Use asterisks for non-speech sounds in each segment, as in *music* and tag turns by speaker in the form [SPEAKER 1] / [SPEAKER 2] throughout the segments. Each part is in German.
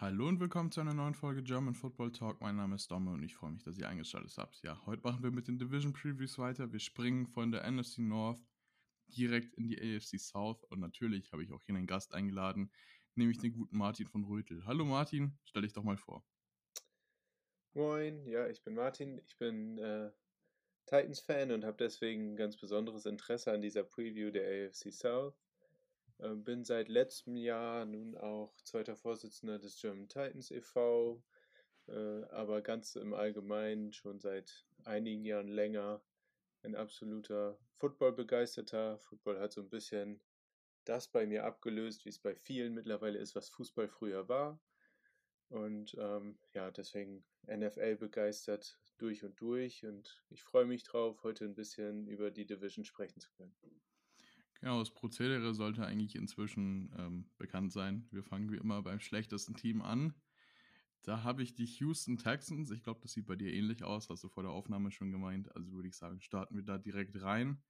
[SPEAKER 1] Hallo und willkommen zu einer neuen Folge German Football Talk. Mein Name ist Domme und ich freue mich, dass ihr eingeschaltet habt. Ja, heute machen wir mit den Division Previews weiter. Wir springen von der NFC North direkt in die AFC South und natürlich habe ich auch hier einen Gast eingeladen, nämlich den guten Martin von Rötel. Hallo Martin, stell dich doch mal vor.
[SPEAKER 2] Moin, ja, ich bin Martin. Ich bin äh, Titans-Fan und habe deswegen ein ganz besonderes Interesse an dieser Preview der AFC South. Äh, bin seit letztem Jahr nun auch zweiter Vorsitzender des German Titans e.V., äh, aber ganz im Allgemeinen schon seit einigen Jahren länger ein absoluter Football-Begeisterter. Football hat so ein bisschen das bei mir abgelöst, wie es bei vielen mittlerweile ist, was Fußball früher war. Und ähm, ja, deswegen NFL begeistert durch und durch. Und ich freue mich drauf, heute ein bisschen über die Division sprechen zu können.
[SPEAKER 1] Genau, das Prozedere sollte eigentlich inzwischen ähm, bekannt sein. Wir fangen wie immer beim schlechtesten Team an. Da habe ich die Houston Texans. Ich glaube, das sieht bei dir ähnlich aus, hast du vor der Aufnahme schon gemeint. Also würde ich sagen, starten wir da direkt rein.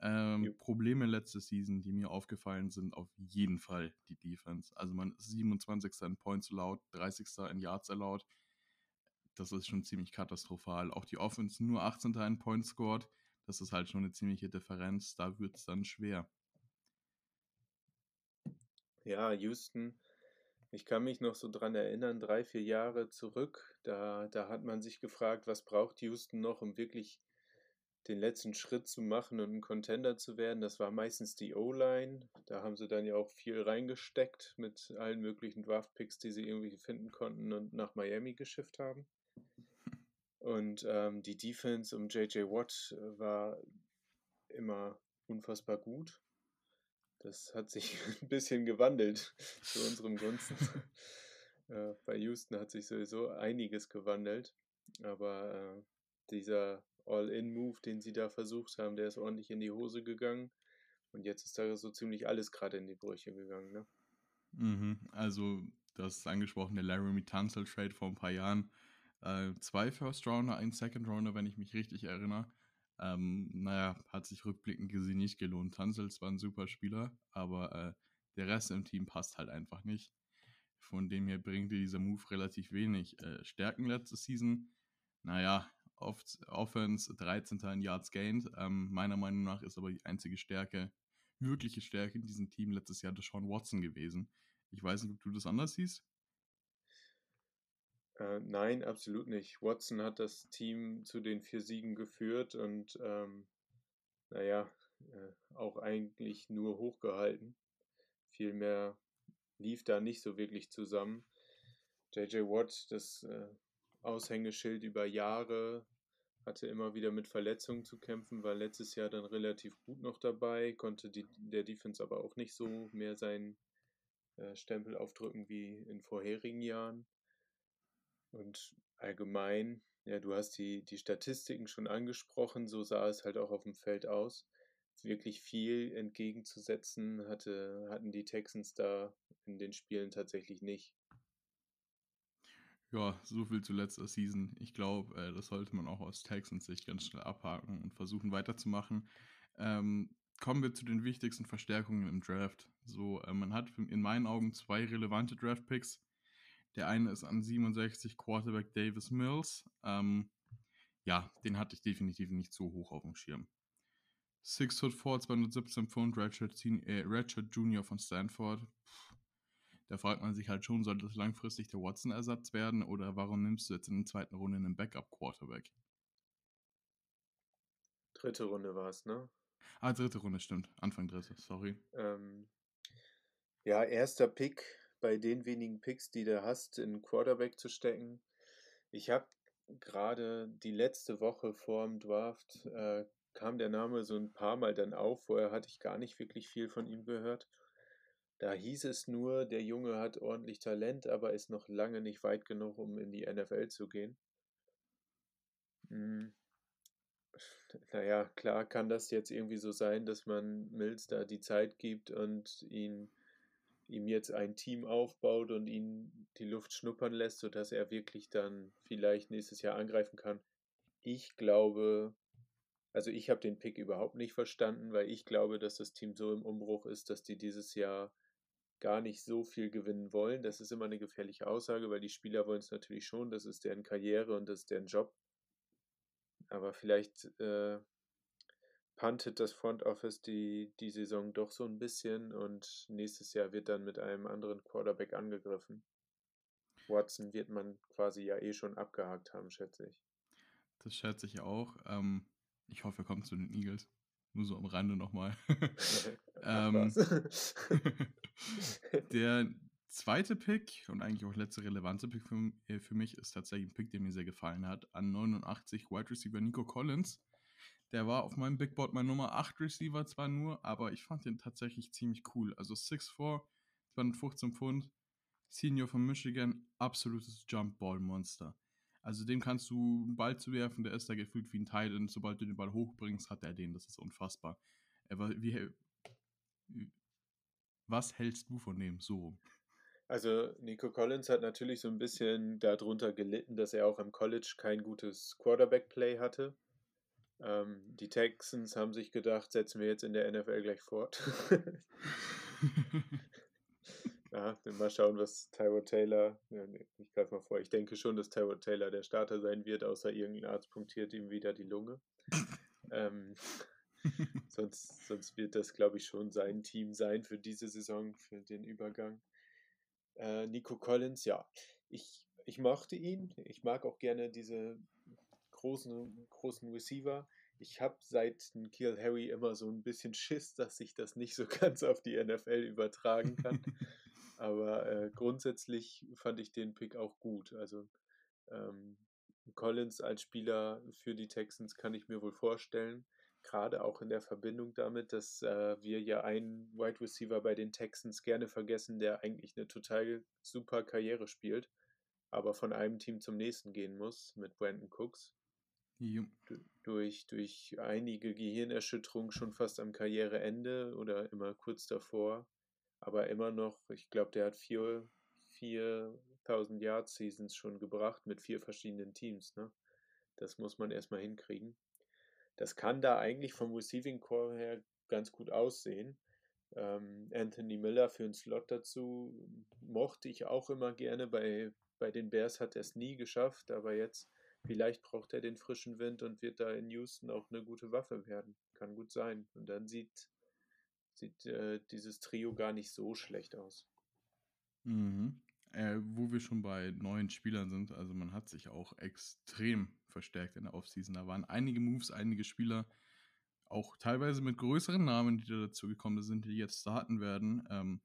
[SPEAKER 1] Ähm, Probleme letzte Season, die mir aufgefallen sind, auf jeden Fall die Defense. Also man ist 27. in Points allowed, 30. in Yards allowed. Das ist schon ziemlich katastrophal. Auch die Offense nur 18. in Points scored. Das ist halt schon eine ziemliche Differenz. Da wird es dann schwer.
[SPEAKER 2] Ja, Houston, ich kann mich noch so dran erinnern, drei, vier Jahre zurück, da, da hat man sich gefragt, was braucht Houston noch, um wirklich den letzten Schritt zu machen und ein Contender zu werden. Das war meistens die O-Line. Da haben sie dann ja auch viel reingesteckt mit allen möglichen Draft-Picks, die sie irgendwie finden konnten und nach Miami geschifft haben. Und ähm, die Defense um JJ Watt äh, war immer unfassbar gut. Das hat sich *laughs* ein bisschen gewandelt *laughs* zu unserem Gunsten. *laughs* äh, bei Houston hat sich sowieso einiges gewandelt. Aber äh, dieser All-In-Move, den sie da versucht haben, der ist ordentlich in die Hose gegangen. Und jetzt ist da so ziemlich alles gerade in die Brüche gegangen. Ne?
[SPEAKER 1] Mhm, also das angesprochene Laramie Tunsil Trade vor ein paar Jahren äh, zwei First Rounder, ein Second Rounder, wenn ich mich richtig erinnere. Ähm, naja, hat sich rückblickend gesehen nicht gelohnt. Tanzels war ein super Spieler, aber äh, der Rest im Team passt halt einfach nicht. Von dem her bringt dieser Move relativ wenig. Äh, Stärken letzte Season, naja, oft Offense 13. in Yards gained. Ähm, meiner Meinung nach ist aber die einzige Stärke, wirkliche Stärke in diesem Team letztes Jahr Deshaun Watson gewesen. Ich weiß nicht, ob du das anders siehst.
[SPEAKER 2] Äh, nein, absolut nicht. Watson hat das Team zu den vier Siegen geführt und ähm, naja, äh, auch eigentlich nur hochgehalten. Vielmehr lief da nicht so wirklich zusammen. JJ Watt, das äh, Aushängeschild über Jahre, hatte immer wieder mit Verletzungen zu kämpfen, war letztes Jahr dann relativ gut noch dabei, konnte die, der Defense aber auch nicht so mehr seinen äh, Stempel aufdrücken wie in vorherigen Jahren. Und allgemein, ja, du hast die, die Statistiken schon angesprochen, so sah es halt auch auf dem Feld aus. Wirklich viel entgegenzusetzen hatte, hatten die Texans da in den Spielen tatsächlich nicht.
[SPEAKER 1] Ja, so viel zu letzter Season. Ich glaube, äh, das sollte man auch aus Texans Sicht ganz schnell abhaken und versuchen weiterzumachen. Ähm, kommen wir zu den wichtigsten Verstärkungen im Draft. So, äh, man hat in meinen Augen zwei relevante Draft Picks. Der eine ist an 67 Quarterback Davis Mills. Ähm, ja, den hatte ich definitiv nicht so hoch auf dem Schirm. 6 foot 4, 217 Pfund, Redshirt, äh, Redshirt Junior von Stanford. Puh, da fragt man sich halt schon, soll das langfristig der Watson-Ersatz werden oder warum nimmst du jetzt in der zweiten Runde einen Backup-Quarterback?
[SPEAKER 2] Dritte Runde war es, ne?
[SPEAKER 1] Ah, dritte Runde, stimmt. Anfang dritte, sorry. Ähm,
[SPEAKER 2] ja, erster Pick bei den wenigen Picks, die du hast, in Quarterback zu stecken. Ich habe gerade die letzte Woche vor dem Draft äh, kam der Name so ein paar Mal dann auf. Vorher hatte ich gar nicht wirklich viel von ihm gehört. Da hieß es nur, der Junge hat ordentlich Talent, aber ist noch lange nicht weit genug, um in die NFL zu gehen. Hm. Naja, klar kann das jetzt irgendwie so sein, dass man Mills da die Zeit gibt und ihn ihm jetzt ein Team aufbaut und ihn die Luft schnuppern lässt, sodass er wirklich dann vielleicht nächstes Jahr angreifen kann. Ich glaube, also ich habe den Pick überhaupt nicht verstanden, weil ich glaube, dass das Team so im Umbruch ist, dass die dieses Jahr gar nicht so viel gewinnen wollen. Das ist immer eine gefährliche Aussage, weil die Spieler wollen es natürlich schon. Das ist deren Karriere und das ist deren Job. Aber vielleicht äh, puntet das Front Office die, die Saison doch so ein bisschen und nächstes Jahr wird dann mit einem anderen Quarterback angegriffen. Watson wird man quasi ja eh schon abgehakt haben, schätze ich.
[SPEAKER 1] Das schätze ich auch. Ähm, ich hoffe, er kommt zu den Eagles. Nur so am Rande nochmal. *laughs* ähm, *laughs* der zweite Pick und eigentlich auch letzte relevante Pick für, äh, für, mich ist tatsächlich ein Pick, der mir sehr gefallen hat. An 89 Wide Receiver Nico Collins. Der war auf meinem Big Board mein Nummer 8 Receiver zwar nur, aber ich fand den tatsächlich ziemlich cool. Also 6'4, 215 Pfund, Senior von Michigan, absolutes Jump Ball Monster. Also dem kannst du einen Ball zu werfen, der ist da gefühlt wie ein Teil und sobald du den Ball hochbringst, hat er den. Das ist unfassbar. Er war, wie, was hältst du von dem so?
[SPEAKER 2] Also Nico Collins hat natürlich so ein bisschen darunter gelitten, dass er auch im College kein gutes Quarterback-Play hatte. Ähm, die Texans haben sich gedacht, setzen wir jetzt in der NFL gleich fort. *laughs* *laughs* Ja, mal schauen, was Tyrod Taylor, ja, nee, ich greife mal vor, ich denke schon, dass Tyrod Taylor der Starter sein wird, außer irgendein Arzt punktiert ihm wieder die Lunge. ähm, *laughs* sonst, sonst wird das, glaube ich, schon sein Team sein für diese Saison, für den Übergang. Äh, Nico Collins, ja, ich, ich mochte ihn. Ich mag auch gerne diese großen, großen Receiver. Ich habe seit Kiel Harry immer so ein bisschen Schiss, dass sich das nicht so *laughs* ganz auf die NFL übertragen kann. *laughs* Aber äh, grundsätzlich fand ich den Pick auch gut. Also ähm, Collins als Spieler für die Texans kann ich mir wohl vorstellen. Gerade auch in der Verbindung damit, dass äh, wir ja einen Wide Receiver bei den Texans gerne vergessen, der eigentlich eine total super Karriere spielt, aber von einem Team zum nächsten gehen muss mit Brandon Cooks. Durch, durch einige Gehirnerschütterungen schon fast am Karriereende oder immer kurz davor aber immer noch, ich glaube, der hat vier, 4000 Yard Seasons schon gebracht mit vier verschiedenen Teams. Ne? Das muss man erstmal hinkriegen. Das kann da eigentlich vom Receiving Core her ganz gut aussehen. Ähm, Anthony Miller für einen Slot dazu mochte ich auch immer gerne. Bei, bei den Bears hat er es nie geschafft, aber jetzt vielleicht braucht er den frischen Wind und wird da in Houston auch eine gute Waffe werden. Kann gut sein. Und dann sieht sieht äh, dieses Trio gar nicht so schlecht aus.
[SPEAKER 1] Mhm. Äh, wo wir schon bei neuen Spielern sind, also man hat sich auch extrem verstärkt in der Offseason. Da waren einige Moves, einige Spieler, auch teilweise mit größeren Namen, die da dazu gekommen sind, die jetzt starten werden. Ähm,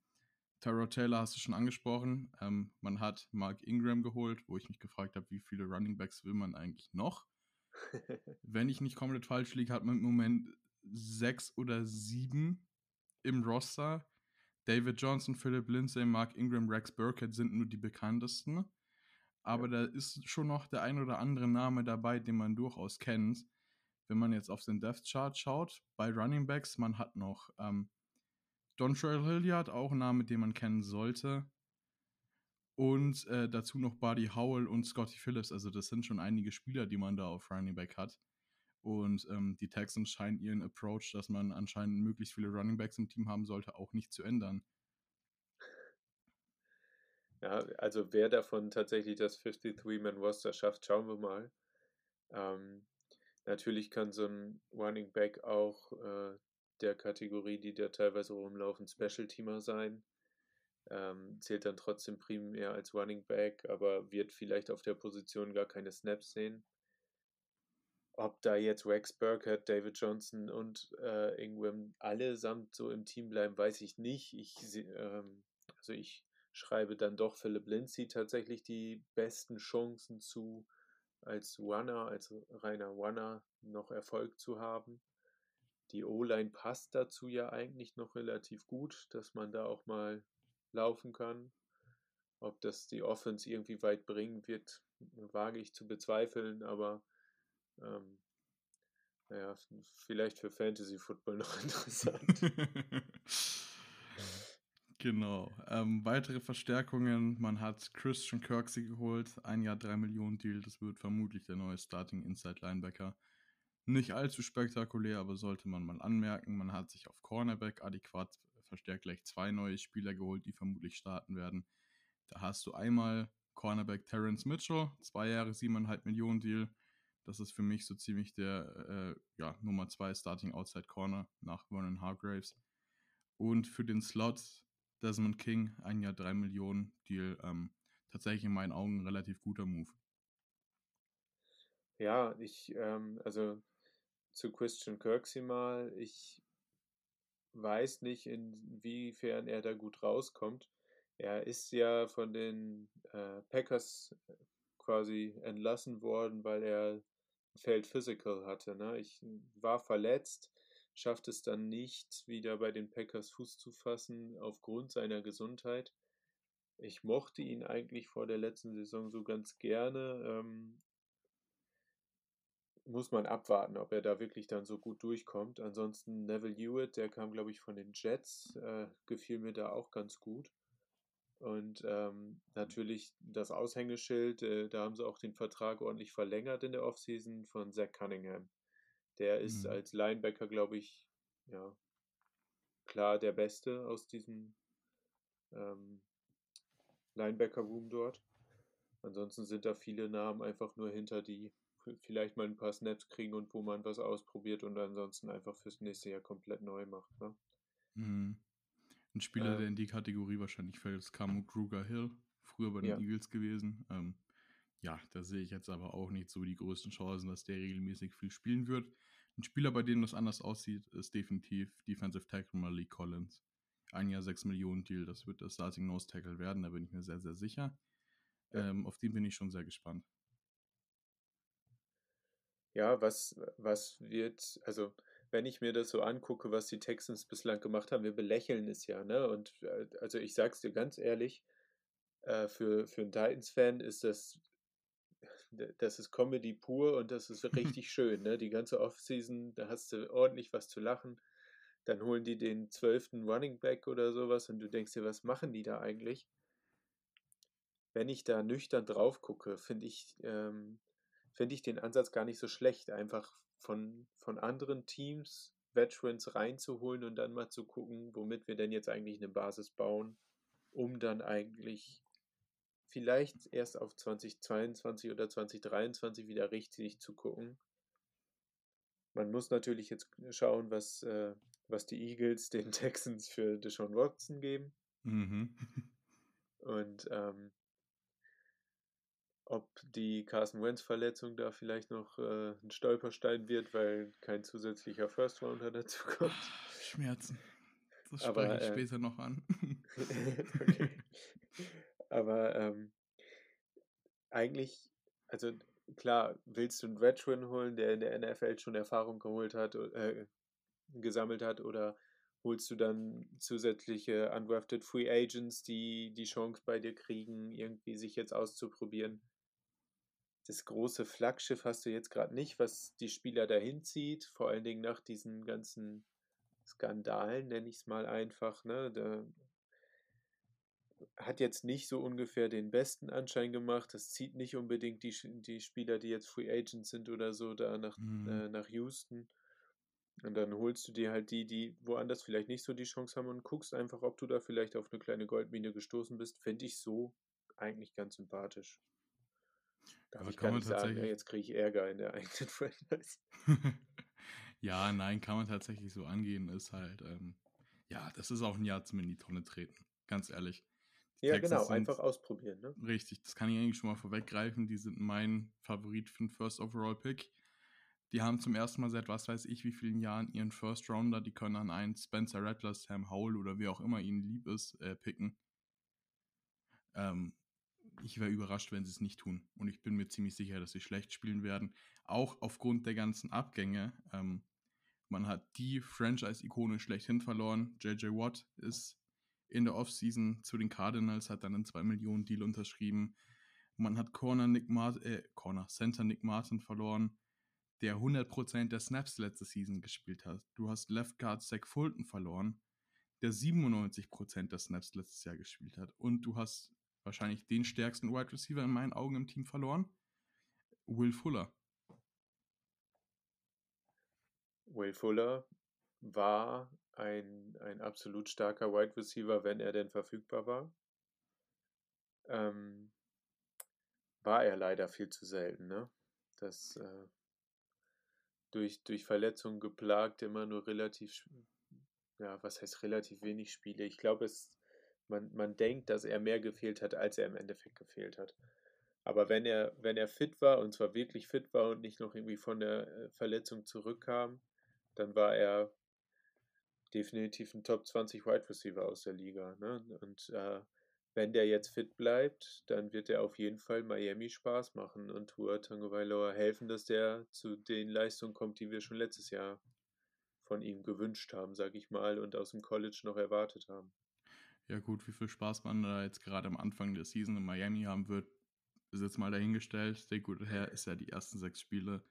[SPEAKER 1] Tyrod Taylor hast du schon angesprochen. Ähm, man hat Mark Ingram geholt, wo ich mich gefragt habe, wie viele Running Backs will man eigentlich noch? *laughs* Wenn ich nicht komplett falsch liege, hat man im Moment sechs oder sieben im Roster. David Johnson, Philip Lindsay, Mark Ingram, Rex Burkett sind nur die bekanntesten. Aber ja. da ist schon noch der ein oder andere Name dabei, den man durchaus kennt. Wenn man jetzt auf den Death Chart schaut, bei Running Backs, man hat noch ähm, Dontrell Hilliard, auch ein Name, den man kennen sollte. Und äh, dazu noch Buddy Howell und Scotty Phillips. Also das sind schon einige Spieler, die man da auf Running Back hat. Und ähm, die Texans scheinen ihren Approach, dass man anscheinend möglichst viele Running Backs im Team haben sollte, auch nicht zu ändern.
[SPEAKER 2] Ja, also wer davon tatsächlich das 53-Man-Roster schafft, schauen wir mal. Ähm, natürlich kann so ein Running Back auch äh, der Kategorie, die da teilweise rumlaufen, Special-Teamer sein. Ähm, zählt dann trotzdem primär als Running Back, aber wird vielleicht auf der Position gar keine Snaps sehen. Ob da jetzt Rex Burkett, David Johnson und äh, Ingram allesamt so im Team bleiben, weiß ich nicht. Ich, ähm, also ich schreibe dann doch Philip Lindsay tatsächlich die besten Chancen zu, als Runner, als reiner Runner noch Erfolg zu haben. Die O-Line passt dazu ja eigentlich noch relativ gut, dass man da auch mal laufen kann. Ob das die Offense irgendwie weit bringen wird, wage ich zu bezweifeln, aber ähm, naja, vielleicht für Fantasy Football *laughs* noch interessant. *laughs*
[SPEAKER 1] genau. Ähm, weitere Verstärkungen. Man hat Christian Kirksey geholt. Ein Jahr 3 Millionen Deal. Das wird vermutlich der neue Starting Inside Linebacker. Nicht allzu spektakulär, aber sollte man mal anmerken. Man hat sich auf Cornerback adäquat verstärkt gleich zwei neue Spieler geholt, die vermutlich starten werden. Da hast du einmal Cornerback Terrence Mitchell, zwei Jahre, siebeneinhalb Millionen Deal. Das ist für mich so ziemlich der äh, ja, Nummer zwei Starting Outside Corner nach Vernon Hargraves. Und für den Slot Desmond King, ein Jahr drei Millionen Deal. Ähm, tatsächlich in meinen Augen ein relativ guter Move.
[SPEAKER 2] Ja, ich, ähm, also zu Christian Kirksey mal, ich weiß nicht, inwiefern er da gut rauskommt. Er ist ja von den äh, Packers quasi entlassen worden, weil er Feld Physical hatte. Ne? Ich war verletzt, schafft es dann nicht, wieder bei den Packers Fuß zu fassen aufgrund seiner Gesundheit. Ich mochte ihn eigentlich vor der letzten Saison so ganz gerne. Ähm, muss man abwarten, ob er da wirklich dann so gut durchkommt. Ansonsten Neville Hewitt, der kam, glaube ich, von den Jets, äh, gefiel mir da auch ganz gut. Und ähm, natürlich das Aushängeschild, äh, da haben sie auch den Vertrag ordentlich verlängert in der Offseason von Zach Cunningham. Der ist mhm. als Linebacker, glaube ich, ja, klar der Beste aus diesem ähm, Linebacker-Room dort. Ansonsten sind da viele Namen einfach nur hinter, die vielleicht mal ein paar Snaps kriegen und wo man was ausprobiert und ansonsten einfach fürs nächste Jahr komplett neu macht. Ne?
[SPEAKER 1] Mhm. Ein Spieler, ähm, der in die Kategorie wahrscheinlich fällt, ist Kamu Kruger Hill, früher bei den ja. Eagles gewesen. Ähm, ja, da sehe ich jetzt aber auch nicht so die größten Chancen, dass der regelmäßig viel spielen wird. Ein Spieler, bei dem das anders aussieht, ist definitiv Defensive Tackle Malik Collins. Ein Jahr 6 Millionen Deal, das wird das Starting Nose Tackle werden, da bin ich mir sehr, sehr sicher. Ja. Ähm, auf den bin ich schon sehr gespannt.
[SPEAKER 2] Ja, was, was wird, also wenn ich mir das so angucke, was die Texans bislang gemacht haben, wir belächeln es ja, ne? Und äh, also ich sag's dir ganz ehrlich, äh, für, für einen Titans-Fan ist das, das ist Comedy pur und das ist *laughs* richtig schön, ne? Die ganze Offseason, da hast du ordentlich was zu lachen. Dann holen die den zwölften Running Back oder sowas und du denkst dir, was machen die da eigentlich? Wenn ich da nüchtern drauf gucke, finde ich, ähm, finde ich den Ansatz gar nicht so schlecht, einfach von, von anderen Teams Veterans reinzuholen und dann mal zu gucken, womit wir denn jetzt eigentlich eine Basis bauen, um dann eigentlich vielleicht erst auf 2022 oder 2023 wieder richtig zu gucken. Man muss natürlich jetzt schauen, was, äh, was die Eagles *laughs* den Texans für Deshaun Watson geben. Mhm. Und ähm, ob die Carson Wentz-Verletzung da vielleicht noch äh, ein Stolperstein wird, weil kein zusätzlicher First Rounder dazu kommt.
[SPEAKER 1] Schmerzen. Das spreche Aber, ich äh, später noch an. *laughs*
[SPEAKER 2] okay. Aber ähm, eigentlich, also klar, willst du einen Veteran holen, der in der NFL schon Erfahrung geholt hat, äh, gesammelt hat, oder holst du dann zusätzliche undrafted Free Agents, die die Chance bei dir kriegen, irgendwie sich jetzt auszuprobieren? Das große Flaggschiff hast du jetzt gerade nicht, was die Spieler dahin zieht, vor allen Dingen nach diesen ganzen Skandalen, nenne ich es mal einfach. Ne? Da hat jetzt nicht so ungefähr den besten Anschein gemacht. Das zieht nicht unbedingt die, die Spieler, die jetzt Free Agents sind oder so, da nach, mhm. äh, nach Houston. Und dann holst du dir halt die, die woanders vielleicht nicht so die Chance haben und guckst einfach, ob du da vielleicht auf eine kleine Goldmine gestoßen bist. Finde ich so eigentlich ganz sympathisch. Darf Aber ich kann man tatsächlich... sagen, jetzt kriege ich Ärger in der *laughs* eigenen Franchise. *laughs*
[SPEAKER 1] ja, nein, kann man tatsächlich so angehen, ist halt, ähm, ja, das ist auch ein Jahr zum in die Tonne treten, ganz ehrlich.
[SPEAKER 2] Die ja, genau, sind, einfach ausprobieren. Ne?
[SPEAKER 1] Richtig, das kann ich eigentlich schon mal vorweggreifen. Die sind mein Favorit für den First Overall Pick. Die haben zum ersten Mal seit was weiß ich wie vielen Jahren ihren First Rounder. Die können an einen Spencer Rattler, Sam Howell oder wie auch immer ihnen lieb ist, äh, picken. Ähm, ich wäre überrascht, wenn sie es nicht tun. Und ich bin mir ziemlich sicher, dass sie schlecht spielen werden. Auch aufgrund der ganzen Abgänge. Ähm, man hat die Franchise-Ikone schlechthin verloren. JJ Watt ist in der Offseason zu den Cardinals, hat dann einen 2 Millionen Deal unterschrieben. Man hat Corner Nick Martin, äh, Corner Center Nick Martin verloren, der 100% der Snaps letzte Season gespielt hat. Du hast Left Guard Zach Fulton verloren, der 97% der Snaps letztes Jahr gespielt hat. Und du hast wahrscheinlich den stärksten Wide Receiver in meinen Augen im Team verloren. Will Fuller.
[SPEAKER 2] Will Fuller war ein, ein absolut starker Wide Receiver, wenn er denn verfügbar war. Ähm, war er leider viel zu selten, ne? Das äh, durch, durch Verletzungen geplagt immer nur relativ, ja, was heißt relativ wenig Spiele. Ich glaube, es, man, man denkt, dass er mehr gefehlt hat, als er im Endeffekt gefehlt hat. Aber wenn er, wenn er fit war, und zwar wirklich fit war und nicht noch irgendwie von der äh, Verletzung zurückkam, dann war er definitiv ein Top 20 Wide Receiver aus der Liga. Ne? Und äh, wenn der jetzt fit bleibt, dann wird er auf jeden Fall Miami Spaß machen und Tua Tagovailoa helfen, dass der zu den Leistungen kommt, die wir schon letztes Jahr von ihm gewünscht haben, sage ich mal, und aus dem College noch erwartet haben.
[SPEAKER 1] Ja gut, wie viel Spaß man da jetzt gerade am Anfang der Season in Miami haben wird, ist jetzt mal dahingestellt. Der gute Herr ist ja die ersten sechs Spiele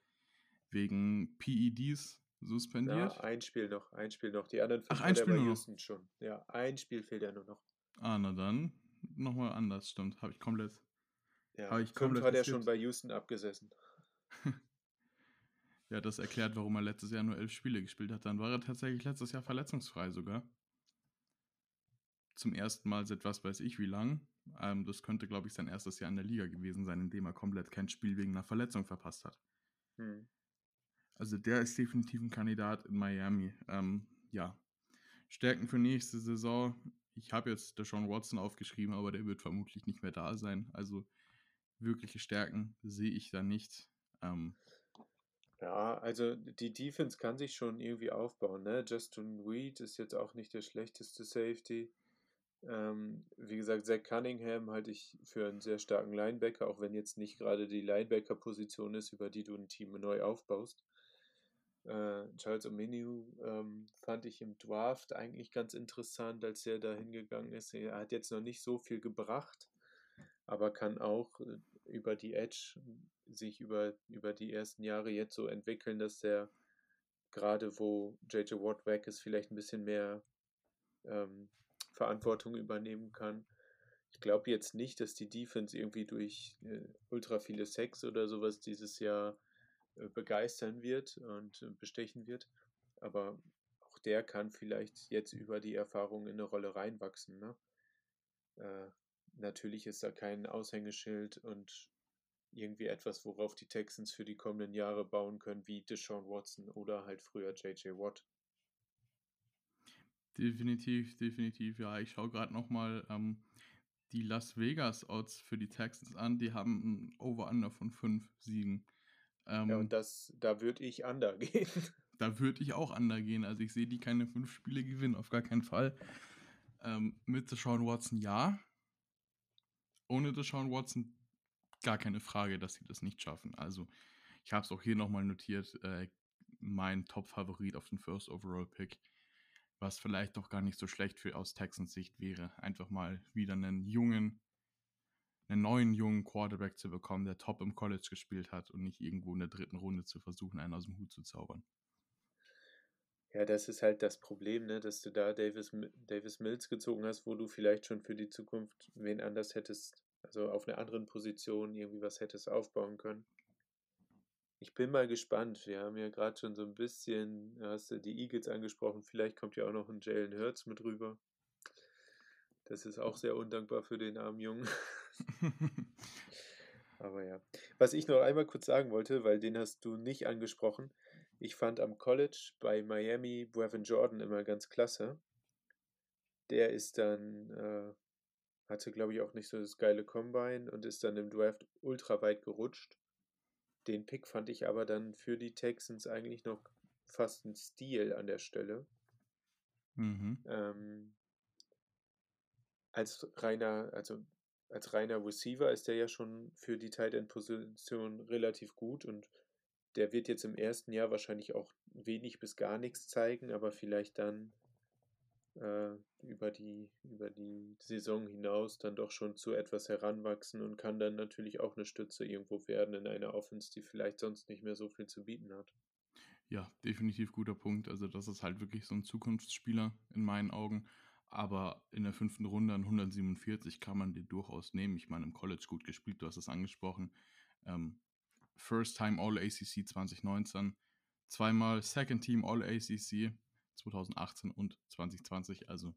[SPEAKER 1] wegen PEDs suspendiert.
[SPEAKER 2] Ja, ein Spiel noch, ein Spiel noch. Die anderen
[SPEAKER 1] fünf Ach, ein Spiel
[SPEAKER 2] nur noch. schon. Ja, ein Spiel fehlt ja nur noch.
[SPEAKER 1] Ah, na dann nochmal anders, stimmt. Habe ich komplett.
[SPEAKER 2] Ja, hab ich komplett hat er schon bei Houston abgesessen. *laughs*
[SPEAKER 1] ja, das erklärt, warum er letztes Jahr nur elf Spiele gespielt hat. Dann war er tatsächlich letztes Jahr verletzungsfrei sogar. Zum ersten Mal seit was weiß ich wie lang. Ähm, das könnte, glaube ich, sein erstes Jahr in der Liga gewesen sein, in dem er komplett kein Spiel wegen einer Verletzung verpasst hat. Hm. Also der ist definitiv ein Kandidat in Miami. Ähm, ja. Stärken für nächste Saison. Ich habe jetzt Deshaun Watson aufgeschrieben, aber der wird vermutlich nicht mehr da sein. Also wirkliche Stärken sehe ich da nicht. Ähm,
[SPEAKER 2] ja, also die Defense kann sich schon irgendwie aufbauen. Ne? Justin Reed ist jetzt auch nicht der schlechteste Safety. Ähm, wie gesagt, Zach Cunningham halte ich für einen sehr starken Linebacker, auch wenn jetzt nicht gerade die Linebacker-Position ist, über die du ein Team neu aufbaust. Äh, Charles Omeniu ähm, fand ich im Draft eigentlich ganz interessant, als er da hingegangen ist. Er hat jetzt noch nicht so viel gebracht, aber kann auch äh, über die Edge sich über, über die ersten Jahre jetzt so entwickeln, dass er gerade wo JJ Watt weg ist, vielleicht ein bisschen mehr ähm, Verantwortung übernehmen kann. Ich glaube jetzt nicht, dass die Defense irgendwie durch äh, ultra viele Sex oder sowas dieses Jahr äh, begeistern wird und äh, bestechen wird. Aber auch der kann vielleicht jetzt über die Erfahrung in eine Rolle reinwachsen. Ne? Äh, natürlich ist da kein Aushängeschild und irgendwie etwas, worauf die Texans für die kommenden Jahre bauen können, wie Deshaun Watson oder halt früher JJ Watt.
[SPEAKER 1] Definitiv, definitiv. Ja, ich schaue gerade nochmal ähm, die Las Vegas Odds für die Texans an. Die haben ein Over-Under von fünf Siegen.
[SPEAKER 2] Ähm, ja, und das, da würde ich under *laughs* gehen.
[SPEAKER 1] Da würde ich auch under gehen. Also ich sehe die keine fünf Spiele gewinnen, auf gar keinen Fall. Ähm, mit Deshaun Watson ja. Ohne Deshaun Watson gar keine Frage, dass sie das nicht schaffen. Also ich habe es auch hier nochmal notiert. Äh, mein Top-Favorit auf den First Overall Pick, was vielleicht doch gar nicht so schlecht für aus Texans Sicht wäre. Einfach mal wieder einen jungen, einen neuen jungen Quarterback zu bekommen, der top im College gespielt hat und nicht irgendwo in der dritten Runde zu versuchen, einen aus dem Hut zu zaubern.
[SPEAKER 2] Ja, das ist halt das Problem, ne, dass du da Davis, Davis Mills gezogen hast, wo du vielleicht schon für die Zukunft wen anders hättest, also auf einer anderen Position irgendwie was hättest aufbauen können. Ich bin mal gespannt. Wir haben ja gerade schon so ein bisschen, hast du die Eagles angesprochen, vielleicht kommt ja auch noch ein Jalen Hurts mit rüber. Das ist auch sehr undankbar für den armen Jungen. *laughs* Aber ja. Was ich noch einmal kurz sagen wollte, weil den hast du nicht angesprochen. Ich fand am College bei Miami Brevin Jordan immer ganz klasse. Der ist dann, äh, hatte glaube ich auch nicht so das geile Combine und ist dann im Draft ultra weit gerutscht. Den Pick fand ich aber dann für die Texans eigentlich noch fast ein Stil an der Stelle. Mhm. Ähm, als reiner, also als reiner Receiver ist der ja schon für die Tight End Position relativ gut und der wird jetzt im ersten Jahr wahrscheinlich auch wenig bis gar nichts zeigen, aber vielleicht dann über, die, über die Saison hinaus dann doch schon zu etwas heranwachsen und kann dann natürlich auch eine Stütze irgendwo werden in einer Offense, die vielleicht sonst nicht mehr so viel zu bieten hat.
[SPEAKER 1] Ja, definitiv guter Punkt. Also das ist halt wirklich so ein Zukunftsspieler in meinen Augen. Aber in der fünften Runde an 147 kann man den durchaus nehmen. Ich meine, im College gut gespielt, du hast es angesprochen. Ähm, First Time All ACC 2019, zweimal Second Team All ACC, 2018 und 2020. Also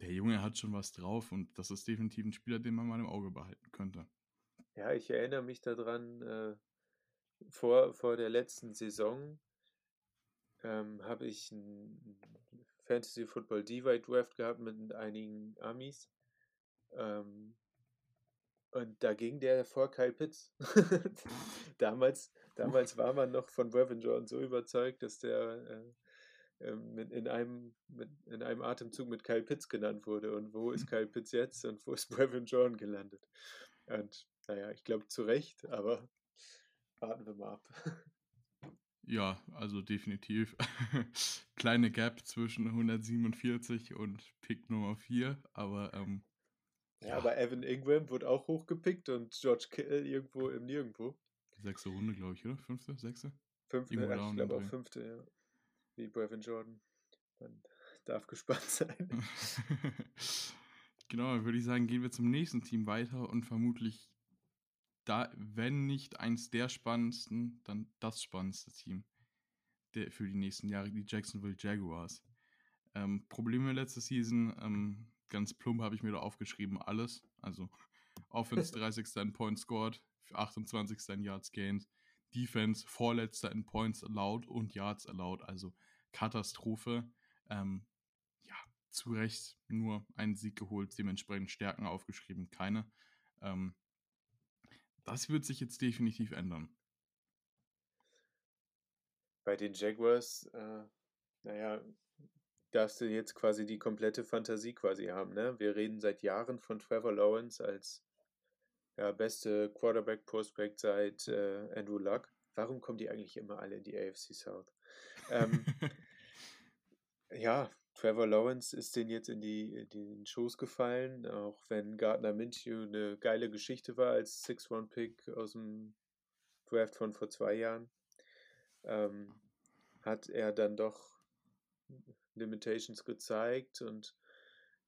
[SPEAKER 1] der Junge hat schon was drauf und das ist definitiv ein Spieler, den man mal im Auge behalten könnte.
[SPEAKER 2] Ja, ich erinnere mich daran, äh, vor, vor der letzten Saison ähm, habe ich ein Fantasy Football Divide Draft gehabt mit einigen Amis. Ähm, und da ging der vor Kyle Pitts. *laughs* damals, damals war man noch von Brevin Jordan so überzeugt, dass der äh, in, einem, mit, in einem Atemzug mit Kyle Pitts genannt wurde. Und wo ist Kyle Pitts jetzt und wo ist *laughs* Brevin Jordan gelandet? Und naja, ich glaube zu Recht, aber warten wir mal ab.
[SPEAKER 1] Ja, also definitiv. *laughs* Kleine Gap zwischen 147 und Pick Nummer 4, aber ähm,
[SPEAKER 2] ja, aber Evan Ingram wurde auch hochgepickt und George Kittle irgendwo im Nirgendwo.
[SPEAKER 1] Sechste Runde, glaube ich, oder? Fünfte, sechste?
[SPEAKER 2] Fünfte, ja, ich glaube auch fünfte, ja. Wie Brevin Jordan. Man *laughs* darf gespannt sein. *laughs*
[SPEAKER 1] genau, würde ich sagen, gehen wir zum nächsten Team weiter und vermutlich da, wenn nicht eins der spannendsten, dann das spannendste Team der, für die nächsten Jahre, die Jacksonville Jaguars. Ähm, Probleme letzte Season, ähm, ganz plump habe ich mir da aufgeschrieben, alles. Also *laughs* Offense 30. in Points scored, 28. in Yards gained, Defense vorletzter in Points allowed und Yards allowed, also Katastrophe. Ähm, ja, zu Recht nur einen Sieg geholt, dementsprechend Stärken aufgeschrieben, keine. Ähm, das wird sich jetzt definitiv ändern.
[SPEAKER 2] Bei den Jaguars, äh, naja, darfst du jetzt quasi die komplette Fantasie quasi haben. Ne? Wir reden seit Jahren von Trevor Lawrence als ja, beste Quarterback-Prospect seit äh, Andrew Luck. Warum kommen die eigentlich immer alle in die AFC South? Ähm, *laughs* ja, Trevor Lawrence ist den jetzt in, die, in den Schoß gefallen, auch wenn Gardner Minshew eine geile Geschichte war als Six-One-Pick aus dem Draft von vor zwei Jahren, ähm, hat er dann doch Limitations gezeigt und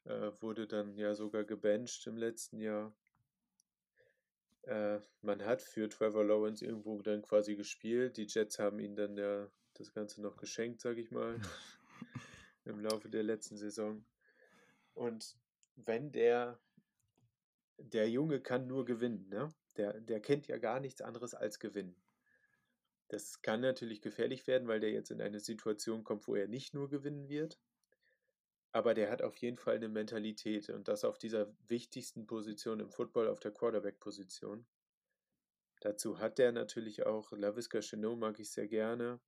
[SPEAKER 2] äh, wurde dann ja sogar gebencht im letzten Jahr. Äh, man hat für Trevor Lawrence irgendwo dann quasi gespielt. Die Jets haben ihn dann ja das Ganze noch geschenkt, sag ich mal. *laughs* im Laufe der letzten Saison. Und wenn der, der Junge kann nur gewinnen, ne? Der, der kennt ja gar nichts anderes als gewinnen. Das kann natürlich gefährlich werden, weil der jetzt in eine Situation kommt, wo er nicht nur gewinnen wird. Aber der hat auf jeden Fall eine Mentalität und das auf dieser wichtigsten Position im Football, auf der Quarterback-Position. Dazu hat der natürlich auch, LaVisca Chenot mag ich sehr gerne,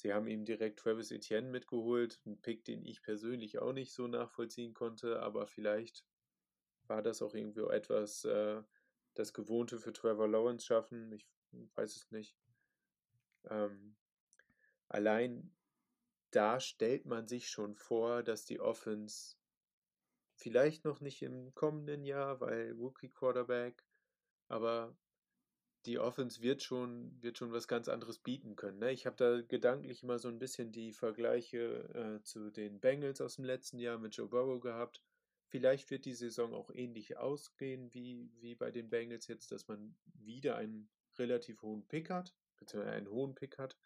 [SPEAKER 2] Sie haben ihm direkt Travis Etienne mitgeholt, ein Pick, den ich persönlich auch nicht so nachvollziehen konnte, aber vielleicht war das auch irgendwie etwas, äh, das Gewohnte für Trevor Lawrence schaffen. Ich weiß es nicht. Ähm, allein da stellt man sich schon vor, dass die Offense vielleicht noch nicht im kommenden Jahr, weil Rookie Quarterback, aber die Offense wird schon, wird schon was ganz anderes bieten können. Ne? Ich habe da gedanklich immer so ein bisschen die Vergleiche äh, zu den Bengals aus dem letzten Jahr mit Joe Burrow gehabt. Vielleicht wird die Saison auch ähnlich ausgehen wie, wie bei den Bengals jetzt, dass man wieder einen relativ hohen Pick hat, beziehungsweise einen hohen Pick hat,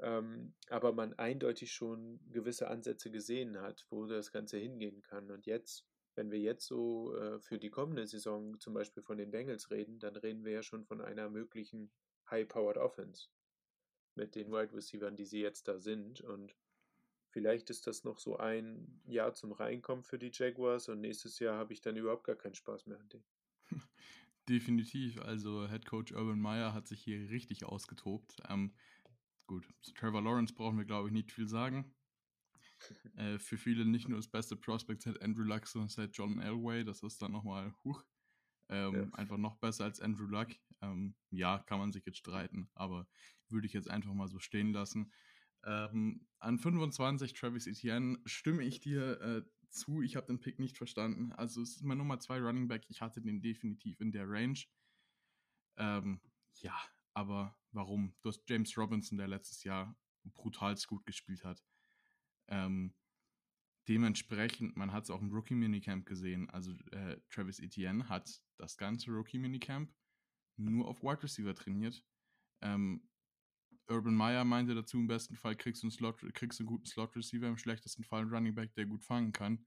[SPEAKER 2] ähm, aber man eindeutig schon gewisse Ansätze gesehen hat, wo das Ganze hingehen kann. Und jetzt wenn wir jetzt so äh, für die kommende Saison zum Beispiel von den Bengals reden, dann reden wir ja schon von einer möglichen High-Powered Offense mit den Wide Receivers, die sie jetzt da sind. Und vielleicht ist das noch so ein Jahr zum Reinkommen für die Jaguars und nächstes Jahr habe ich dann überhaupt gar keinen Spaß mehr an denen. *laughs*
[SPEAKER 1] Definitiv. Also Head Coach Urban Meyer hat sich hier richtig ausgetobt. Ähm, gut, zu Trevor Lawrence brauchen wir, glaube ich, nicht viel sagen. Äh, für viele nicht nur das beste Prospect seit Andrew Luck, sondern seit John Elway. Das ist dann nochmal, huch, ähm, ja. einfach noch besser als Andrew Luck. Ähm, ja, kann man sich jetzt streiten, aber würde ich jetzt einfach mal so stehen lassen. Ähm, an 25 Travis Etienne stimme ich dir äh, zu. Ich habe den Pick nicht verstanden. Also es ist mein Nummer 2 Running Back. Ich hatte den definitiv in der Range. Ähm, ja, aber warum? Du hast James Robinson, der letztes Jahr brutal gut gespielt hat. Ähm, dementsprechend, man hat es auch im Rookie-Minicamp gesehen, also äh, Travis Etienne hat das ganze Rookie-Minicamp nur auf Wide Receiver trainiert. Ähm, Urban Meyer meinte dazu, im besten Fall kriegst du einen, Slot, kriegst einen guten Slot-Receiver, im schlechtesten Fall einen Running Back, der gut fangen kann.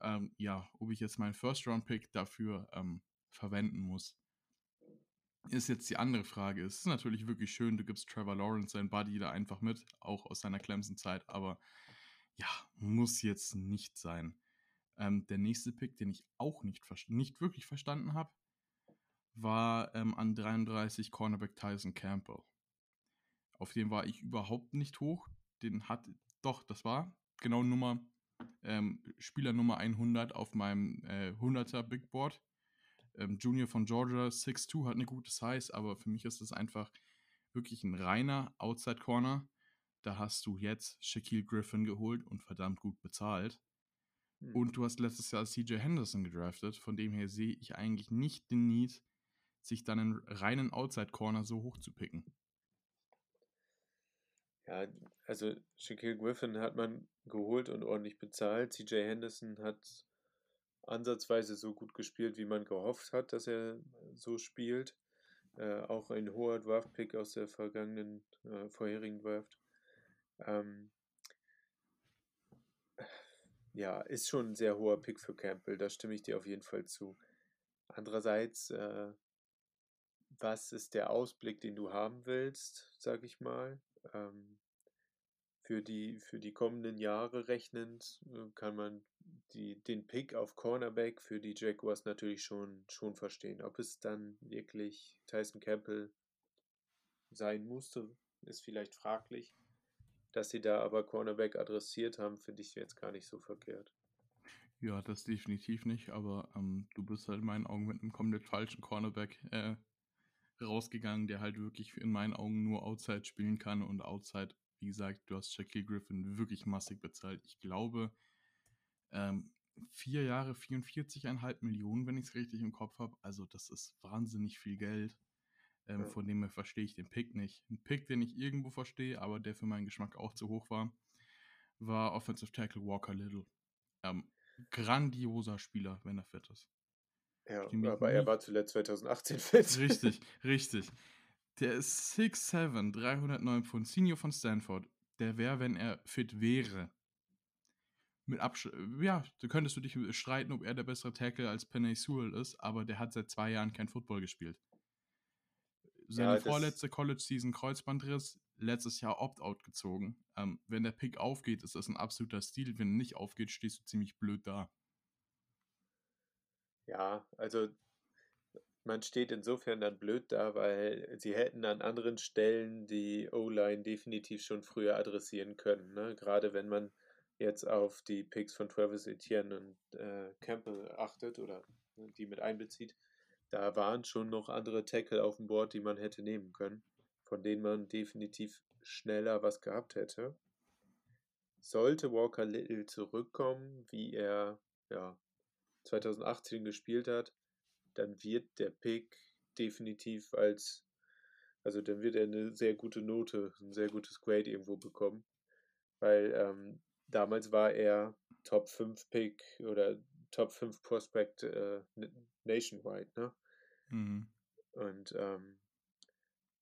[SPEAKER 1] Ähm, ja, ob ich jetzt meinen First-Round-Pick dafür ähm, verwenden muss, ist jetzt die andere Frage. Es ist natürlich wirklich schön, du gibst Trevor Lawrence sein Buddy da einfach mit, auch aus seiner Clemson-Zeit, aber ja, muss jetzt nicht sein. Ähm, der nächste Pick, den ich auch nicht, nicht wirklich verstanden habe, war ähm, an 33 Cornerback Tyson Campbell. Auf den war ich überhaupt nicht hoch. Den hat, doch, das war genau Nummer, ähm, Spieler Nummer 100 auf meinem äh, 100er Big Board. Ähm, Junior von Georgia, 6'2, hat eine gute Size, aber für mich ist das einfach wirklich ein reiner Outside Corner. Da hast du jetzt Shaquille Griffin geholt und verdammt gut bezahlt. Hm. Und du hast letztes Jahr CJ Henderson gedraftet. Von dem her sehe ich eigentlich nicht den Need, sich dann einen reinen Outside Corner so hoch zu picken.
[SPEAKER 2] Ja, also Shaquille Griffin hat man geholt und ordentlich bezahlt. CJ Henderson hat ansatzweise so gut gespielt, wie man gehofft hat, dass er so spielt. Äh, auch ein hoher Draft-Pick aus der vergangenen, äh, vorherigen Draft. Ähm, ja, ist schon ein sehr hoher Pick für Campbell, da stimme ich dir auf jeden Fall zu. Andererseits, äh, was ist der Ausblick, den du haben willst, sag ich mal? Ähm, für die, für die kommenden Jahre rechnend äh, kann man die, den Pick auf Cornerback für die Jaguars natürlich schon, schon verstehen. Ob es dann wirklich Tyson Campbell sein musste, ist vielleicht fraglich. Dass sie da aber Cornerback adressiert haben, finde ich jetzt gar nicht so verkehrt.
[SPEAKER 1] Ja, das definitiv nicht, aber ähm, du bist halt in meinen Augen mit einem komplett falschen Cornerback äh, rausgegangen, der halt wirklich in meinen Augen nur Outside spielen kann und Outside, wie gesagt, du hast Shaquille Griffin wirklich massig bezahlt. Ich glaube, ähm, vier Jahre 44,5 Millionen, wenn ich es richtig im Kopf habe. Also das ist wahnsinnig viel Geld. Ähm, ja. Von dem her verstehe ich den Pick nicht. Ein Pick, den ich irgendwo verstehe, aber der für meinen Geschmack auch zu hoch war, war Offensive Tackle Walker Little. Ähm, grandioser Spieler, wenn er fit ist.
[SPEAKER 2] Ja, aber er war zuletzt 2018 fit.
[SPEAKER 1] Richtig, richtig. Der ist 6'7, 309 Pfund, Senior von Stanford. Der wäre, wenn er fit wäre. Mit Absch ja, da könntest du dich streiten, ob er der bessere Tackle als Penny Sewell ist, aber der hat seit zwei Jahren kein Football gespielt. Seine ja, vorletzte College-Season Kreuzbandriss, letztes Jahr Opt-out gezogen. Ähm, wenn der Pick aufgeht, ist das ein absoluter Stil. Wenn er nicht aufgeht, stehst du ziemlich blöd da.
[SPEAKER 2] Ja, also man steht insofern dann blöd da, weil sie hätten an anderen Stellen die O-Line definitiv schon früher adressieren können. Ne? Gerade wenn man jetzt auf die Picks von Travis Etienne und äh, Campbell achtet oder ne, die mit einbezieht, da waren schon noch andere Tackle auf dem Board, die man hätte nehmen können, von denen man definitiv schneller was gehabt hätte. Sollte Walker Little zurückkommen, wie er ja 2018 gespielt hat, dann wird der Pick definitiv als, also dann wird er eine sehr gute Note, ein sehr gutes Grade irgendwo bekommen. Weil ähm, damals war er Top 5 Pick oder Top 5 Prospect äh, nationwide, ne? Mhm. Und ähm,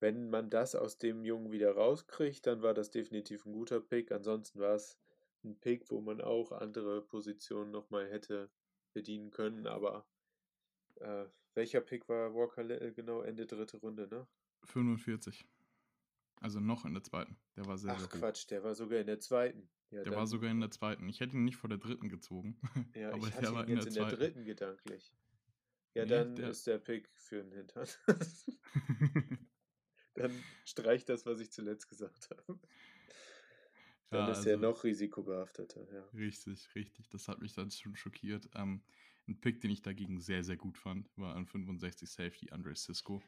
[SPEAKER 2] wenn man das aus dem Jungen wieder rauskriegt, dann war das definitiv ein guter Pick. Ansonsten war es ein Pick, wo man auch andere Positionen nochmal hätte bedienen können, aber äh, welcher Pick war Walker Little genau? Ende dritte Runde, ne?
[SPEAKER 1] 45. Also noch in der zweiten. Der war sehr,
[SPEAKER 2] Ach
[SPEAKER 1] sehr
[SPEAKER 2] Quatsch, der war sogar in der zweiten.
[SPEAKER 1] Ja, der war sogar in der zweiten. Ich hätte ihn nicht vor der dritten gezogen. *laughs*
[SPEAKER 2] Ja, aber ich hatte ihn in jetzt in der, in der dritten gedanklich. Ja, nee, dann der... ist der Pick für den Hintern. *laughs* *laughs* dann streich das, was ich zuletzt gesagt habe. Dann ja, ist also, er noch risikobehafteter, ja.
[SPEAKER 1] Richtig, richtig. Das hat mich dann schon schockiert. Ähm, ein Pick, den ich dagegen sehr, sehr gut fand, war an 65 Safety Andre Cisco.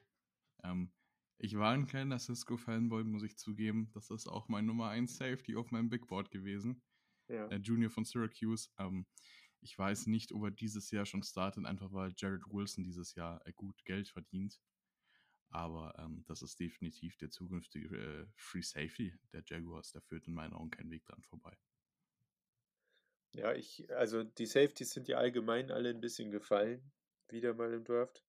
[SPEAKER 1] Ähm, ich war ein kleiner Cisco-Fanboy, muss ich zugeben. Das ist auch mein Nummer 1 Safety auf meinem Big Board gewesen. Ja. Der Junior von Syracuse. Ähm, ich weiß nicht, ob er dieses Jahr schon startet, einfach weil Jared Wilson dieses Jahr äh, gut Geld verdient. Aber ähm, das ist definitiv der zukünftige äh, Free Safety der Jaguars. Da führt in meinen Augen kein Weg dran vorbei.
[SPEAKER 2] Ja, ich, also die Safeties sind ja allgemein alle ein bisschen gefallen, wieder mal im Draft.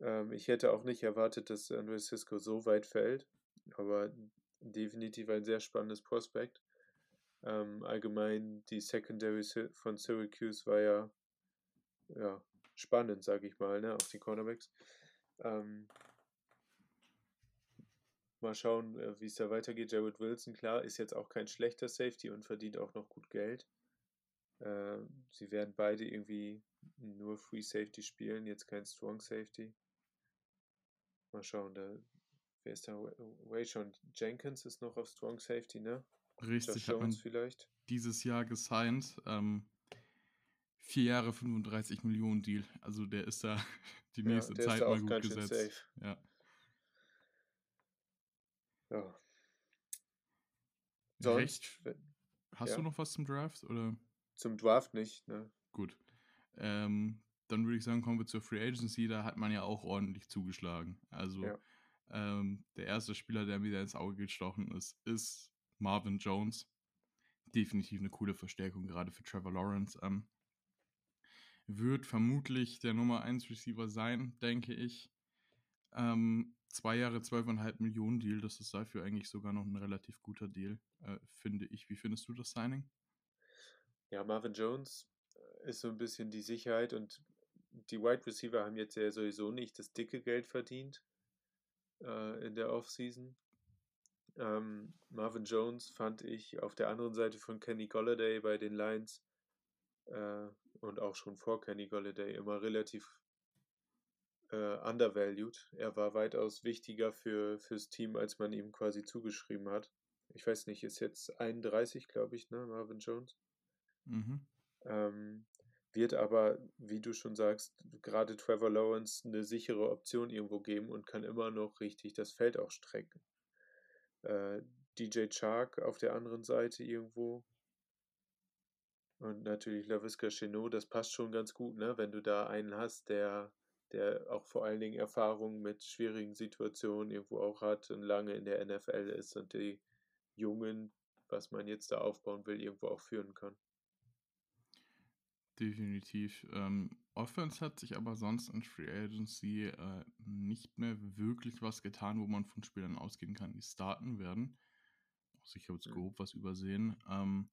[SPEAKER 2] Ähm, ich hätte auch nicht erwartet, dass Andre Cisco so weit fällt. aber definitiv ein sehr spannendes Prospekt. Ähm, allgemein die Secondary von Syracuse war ja, ja spannend, sage ich mal, ne, auf die Cornerbacks. Ähm, mal schauen, äh, wie es da weitergeht. Jared Wilson, klar, ist jetzt auch kein schlechter Safety und verdient auch noch gut Geld. Äh, sie werden beide irgendwie nur Free Safety spielen, jetzt kein Strong Safety. Mal schauen, da, wer ist da? Wayshawn Jenkins ist noch auf Strong Safety, ne?
[SPEAKER 1] Richtig, hat man vielleicht. dieses Jahr gesigned. Ähm, vier Jahre 35 Millionen Deal. Also der ist da *laughs* die nächste ja, Zeit mal gut gesetzt. Ja.
[SPEAKER 2] ja.
[SPEAKER 1] Sonst, Recht. Hast ja. du noch was zum Draft? Oder?
[SPEAKER 2] Zum Draft nicht, ne?
[SPEAKER 1] Gut. Ähm, dann würde ich sagen, kommen wir zur Free Agency. Da hat man ja auch ordentlich zugeschlagen. Also ja. ähm, der erste Spieler, der mir ins Auge gestochen ist, ist Marvin Jones. Definitiv eine coole Verstärkung, gerade für Trevor Lawrence. Ähm, wird vermutlich der Nummer 1 Receiver sein, denke ich. Ähm, zwei Jahre, 12,5 Millionen Deal, das ist dafür eigentlich sogar noch ein relativ guter Deal, äh, finde ich. Wie findest du das Signing?
[SPEAKER 2] Ja, Marvin Jones äh, ist so ein bisschen die Sicherheit und die Wide Receiver haben jetzt ja sowieso nicht das dicke Geld verdient äh, in der Offseason. Ähm, Marvin Jones fand ich auf der anderen Seite von Kenny Golladay bei den Lions äh, und auch schon vor Kenny Golladay immer relativ äh, undervalued. Er war weitaus wichtiger für, fürs Team, als man ihm quasi zugeschrieben hat. Ich weiß nicht, ist jetzt 31, glaube ich, ne, Marvin Jones. Mhm. Ähm, wird aber, wie du schon sagst, gerade Trevor Lawrence eine sichere Option irgendwo geben und kann immer noch richtig das Feld auch strecken. Äh, DJ Chark auf der anderen Seite irgendwo. Und natürlich LaVisca Chenot, das passt schon ganz gut, ne? wenn du da einen hast, der, der auch vor allen Dingen Erfahrung mit schwierigen Situationen irgendwo auch hat und lange in der NFL ist und die Jungen, was man jetzt da aufbauen will, irgendwo auch führen kann.
[SPEAKER 1] Definitiv. Ähm, Offense hat sich aber sonst in Free Agency äh, nicht mehr wirklich was getan, wo man von Spielern ausgehen kann, die starten werden. Also ich habe jetzt grob was übersehen. Ähm,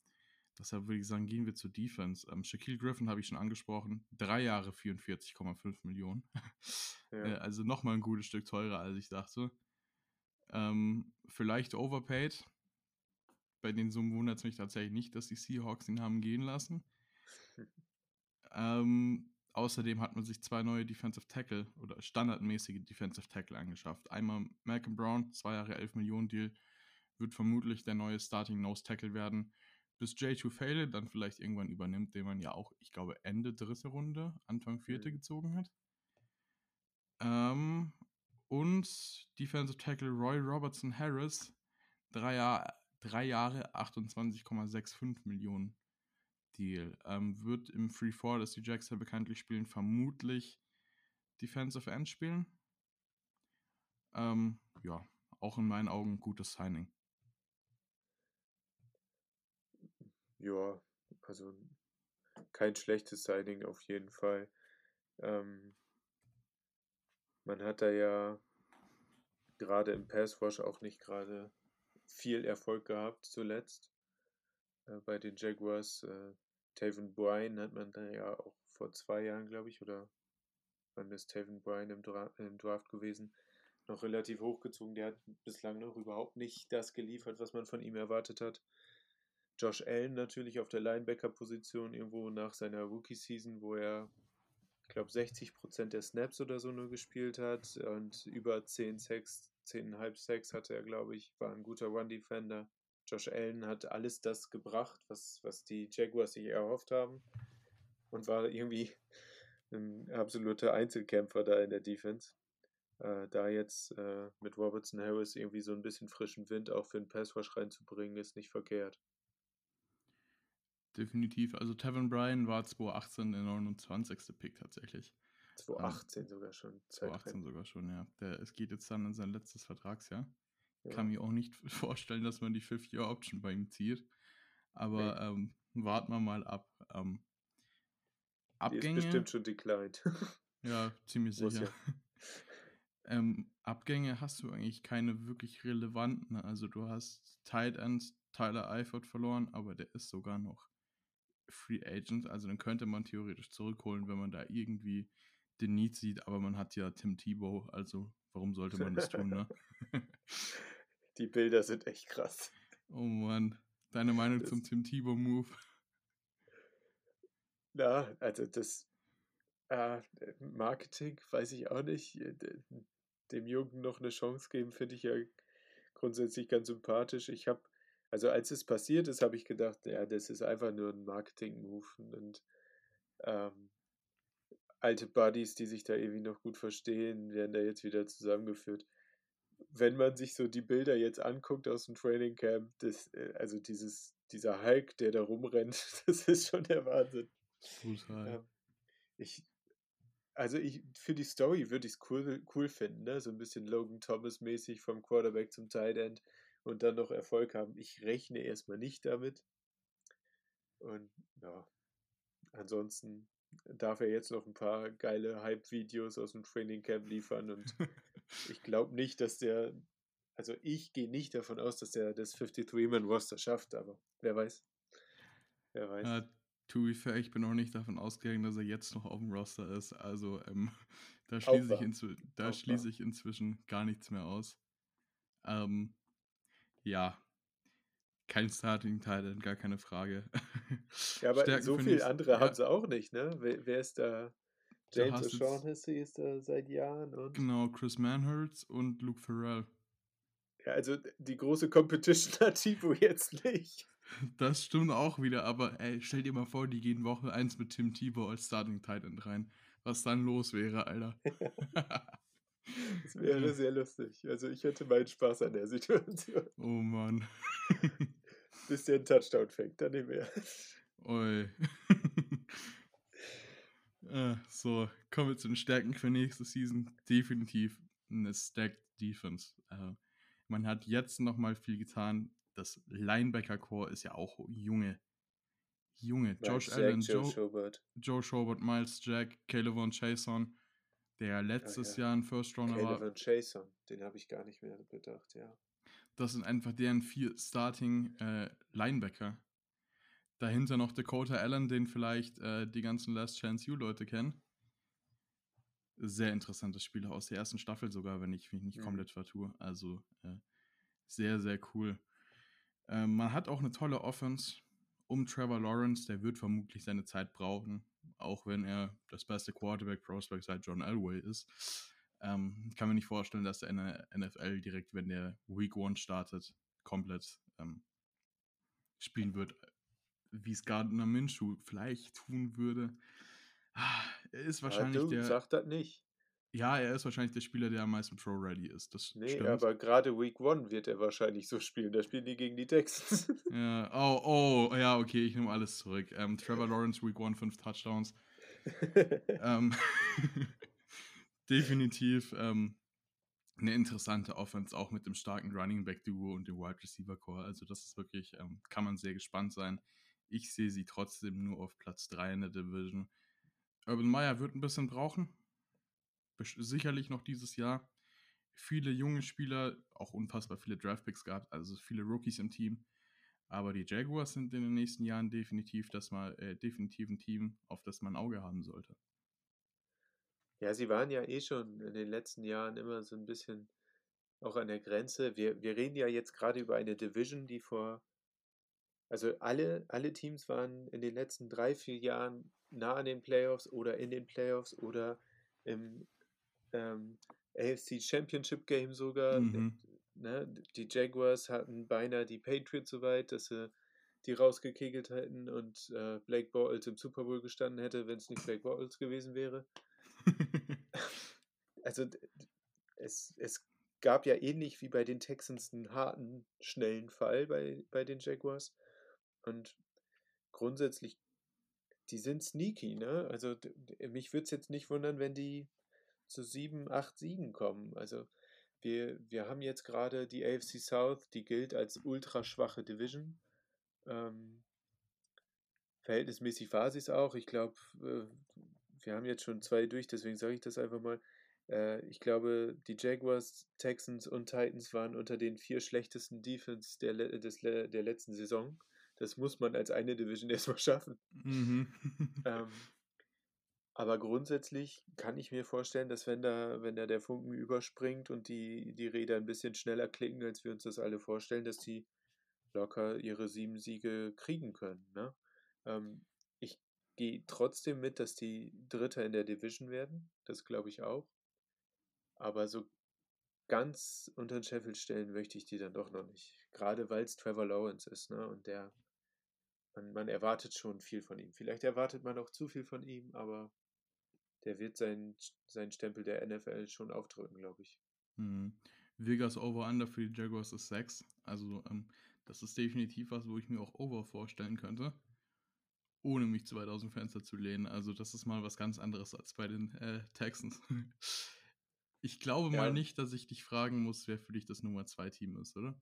[SPEAKER 1] deshalb würde ich sagen, gehen wir zur Defense. Ähm, Shaquille Griffin habe ich schon angesprochen. Drei Jahre 44,5 Millionen. *laughs* Ja. äh, also nochmal ein gutes Stück teurer, als ich dachte. Ähm, vielleicht overpaid. Bei den Summen wundert es mich tatsächlich nicht, dass die Seahawks ihn haben gehen lassen. *laughs* Ähm, außerdem hat man sich zwei neue Defensive Tackle oder standardmäßige Defensive Tackle angeschafft. Einmal Malcolm Brown, zwei Jahre 11 Millionen Deal, wird vermutlich der neue Starting Nose Tackle werden. Bis J2 Fail dann vielleicht irgendwann übernimmt, den man ja auch, ich glaube, Ende dritte Runde, Anfang vierte mhm. gezogen hat. Ähm, und Defensive Tackle Roy Robertson Harris, drei, Jahr, drei Jahre 28,65 Millionen Deal. Ähm, wird im Free Fall, das die Jacks ja bekanntlich spielen, vermutlich Defensive End spielen. Ähm, ja, auch in meinen Augen gutes Signing.
[SPEAKER 2] Ja, also kein schlechtes Signing auf jeden Fall. Ähm, man hat da ja gerade im Passwash auch nicht gerade viel Erfolg gehabt zuletzt äh, bei den Jaguars. Äh, Taven Bryan hat man da ja auch vor zwei Jahren, glaube ich, oder wann ist Taven Bryan im, Dra im Draft gewesen, noch relativ hochgezogen. Der hat bislang noch überhaupt nicht das geliefert, was man von ihm erwartet hat. Josh Allen natürlich auf der Linebacker-Position irgendwo nach seiner Rookie-Season, wo er, ich glaube, 60% der Snaps oder so nur gespielt hat und über 10 Sacks, 10,5 Sacks hatte er, glaube ich, war ein guter Run-Defender. Josh Allen hat alles das gebracht, was, was die Jaguars sich erhofft haben und war irgendwie *laughs* ein absoluter Einzelkämpfer da in der Defense. Äh, da jetzt äh, mit Robertson Harris irgendwie so ein bisschen frischen Wind auch für den Passwash reinzubringen, ist nicht verkehrt.
[SPEAKER 1] Definitiv. Also Tevin Bryan war 2018 der 29. Pick tatsächlich.
[SPEAKER 2] 2018 ähm, sogar schon.
[SPEAKER 1] 2018 sogar schon, ja. Der, es geht jetzt dann in sein letztes Vertragsjahr. Ja. Kann mir auch nicht *laughs* vorstellen, dass man die Fifth-Year-Option bei ihm zieht. Aber ähm, warten wir mal ab. Ähm,
[SPEAKER 2] Abgänge. Die ist bestimmt schon declined. *laughs*
[SPEAKER 1] ja, ziemlich sicher. Ja. *laughs* ähm, Abgänge hast du eigentlich keine wirklich relevanten. Also du hast Tight Ends Tyler Eifert verloren, aber der ist sogar noch Free Agent. Also den könnte man theoretisch zurückholen, wenn man da irgendwie den Need sieht. Aber man hat ja Tim Tebow, also warum sollte man das tun, ne? *laughs*
[SPEAKER 2] Die Bilder sind echt krass.
[SPEAKER 1] Oh Mann. Deine Meinung das zum Tim Tebow-Move?
[SPEAKER 2] Na, also das äh, Marketing weiß ich auch nicht. Äh, dem Jungen noch eine Chance geben, finde ich ja grundsätzlich ganz sympathisch. Ich habe, also als es passiert ist, habe ich gedacht, ja, das ist einfach nur ein Marketing-Move und ähm, alte Buddies, die sich da irgendwie noch gut verstehen, werden da jetzt wieder zusammengeführt. Wenn man sich so die Bilder jetzt anguckt aus dem Training Camp, das, äh, also dieses, dieser Hulk, der da rumrennt, *laughs* das ist schon der Wahnsinn. Total. Ähm, ich, also ich, für die Story würde ich es cool, cool finden, ne? so ein bisschen Logan Thomas-mäßig vom Quarterback zum Tight End und dann noch Erfolg haben. Ich rechne erstmal nicht damit. Und ja, ansonsten darf er jetzt noch ein paar geile Hype-Videos aus dem Training Camp liefern und *laughs* ich glaube nicht, dass der, also ich gehe nicht davon aus, dass der das 53-Man-Roster schafft, aber wer weiß.
[SPEAKER 1] Wer weiß. Uh, To be fair, ich bin auch nicht davon ausgegangen, dass er jetzt noch auf dem Roster ist. Also ähm, *laughs* da, schließe ich, da schließe ich inzwischen gar nichts mehr aus. Ähm, ja, kein Starting Titan, gar keine Frage.
[SPEAKER 2] Ja, aber Stärken so viele andere ja. haben sie auch nicht, ne? Wer, wer ist da? James O'Shaughnessy ist da seit Jahren. Und
[SPEAKER 1] genau, Chris Manhurts und Luke Farrell.
[SPEAKER 2] Ja, also die große Competition hat Tipo jetzt nicht.
[SPEAKER 1] Das stimmt auch wieder, aber ey, stell dir mal vor, die gehen Woche 1 mit Tim Tebow als Starting Titan rein. Was dann los wäre, Alter. *laughs*
[SPEAKER 2] das *laughs* wäre sehr lustig. Also ich hätte meinen Spaß an der Situation.
[SPEAKER 1] Oh Mann. *laughs*
[SPEAKER 2] Bis der einen Touchdown fängt, dann nicht mehr.
[SPEAKER 1] Oi. *laughs* äh, so, kommen wir zu den Stärken für nächste Season. Definitiv eine Stacked Defense. Äh, man hat jetzt nochmal viel getan das Linebacker-Core ist ja auch junge. Junge. Miles Josh Jack, Allen, Joe, Joe Schobert. Joe Schobert, Miles Jack, Caleb Chason, der letztes ja. Jahr ein First Runner
[SPEAKER 2] war. Caleb Chason, den habe ich gar nicht mehr bedacht, ja.
[SPEAKER 1] Das sind einfach deren vier Starting äh, Linebacker. Dahinter noch Dakota Allen, den vielleicht äh, die ganzen Last Chance U-Leute kennen. Sehr interessantes Spieler aus der ersten Staffel sogar, wenn ich mich nicht mhm. komplett vertue. Also äh, sehr, sehr cool. Ähm, man hat auch eine tolle Offense um Trevor Lawrence. Der wird vermutlich seine Zeit brauchen, auch wenn er das beste Quarterback-Prospect seit John Elway ist. Ähm, kann mir nicht vorstellen, dass der NFL direkt, wenn der Week One startet, komplett ähm, spielen wird, wie es Gardner Minshew vielleicht tun würde. Ah, er ist wahrscheinlich ja, du, der.
[SPEAKER 2] Sag das nicht.
[SPEAKER 1] Ja, er ist wahrscheinlich der Spieler, der am meisten Pro-Ready ist. Das
[SPEAKER 2] nee, stimmt. aber gerade Week One wird er wahrscheinlich so spielen. Da spielen die gegen die Texans.
[SPEAKER 1] ja, oh, oh, ja, okay, ich nehme alles zurück. Ähm, Trevor Lawrence, Week One, fünf Touchdowns. *laughs* ähm, *laughs* definitiv ähm, eine interessante Offense, auch mit dem starken Running Back Duo und dem Wide Receiver Core. Also, das ist wirklich, ähm, kann man sehr gespannt sein. Ich sehe sie trotzdem nur auf Platz 3 in der Division. Urban Meyer wird ein bisschen brauchen sicherlich noch dieses Jahr. Viele junge Spieler, auch unfassbar viele Draftpicks gehabt, also viele Rookies im Team. Aber die Jaguars sind in den nächsten Jahren definitiv, das mal, äh, definitiv ein Team, auf das man ein Auge haben sollte.
[SPEAKER 2] Ja, sie waren ja eh schon in den letzten Jahren immer so ein bisschen auch an der Grenze. Wir, wir reden ja jetzt gerade über eine Division, die vor, also alle, alle Teams waren in den letzten drei, vier Jahren nah an den Playoffs oder in den Playoffs oder im ähm, AFC Championship Game sogar. Mhm. Ne, die Jaguars hatten beinahe die Patriots so weit, dass sie die rausgekegelt hätten und äh, Blake Bortles im Super Bowl gestanden hätte, wenn es nicht Blake Bortles gewesen wäre. *laughs* also es, es gab ja ähnlich wie bei den Texans einen harten, schnellen Fall bei, bei den Jaguars. Und grundsätzlich, die sind sneaky, ne? Also mich würde es jetzt nicht wundern, wenn die zu sieben, acht Siegen kommen. Also wir, wir haben jetzt gerade die AFC South, die gilt als ultra schwache Division. Ähm, verhältnismäßig war sie es auch. Ich glaube, äh, wir haben jetzt schon zwei durch, deswegen sage ich das einfach mal. Äh, ich glaube, die Jaguars, Texans und Titans waren unter den vier schlechtesten Defense der, des, der letzten Saison. Das muss man als eine Division *laughs* erstmal schaffen. Mhm. ähm, aber grundsätzlich kann ich mir vorstellen, dass wenn da, wenn da der Funken überspringt und die, die Räder ein bisschen schneller klicken, als wir uns das alle vorstellen, dass die locker ihre sieben Siege kriegen können. Ne? Ähm, gehe trotzdem mit, dass die Dritter in der Division werden. Das glaube ich auch. Aber so ganz unter den Scheffel stellen möchte ich die dann doch noch nicht. Gerade weil es Trevor Lawrence ist, ne? Und der, man, man erwartet schon viel von ihm. Vielleicht erwartet man auch zu viel von ihm, aber der wird seinen, seinen Stempel der NFL schon aufdrücken, glaube ich.
[SPEAKER 1] Mhm. Vegas Over-Under für die Jaguars ist 6. Also ähm, das ist definitiv was, wo ich mir auch Over vorstellen könnte. Ohne mich zu weit aus dem Fenster zu lehnen. Also das ist mal was ganz anderes als bei den äh, Texans. *laughs* ich glaube ja. mal nicht, dass ich dich fragen muss, wer für dich das Nummer 2 Team ist, oder?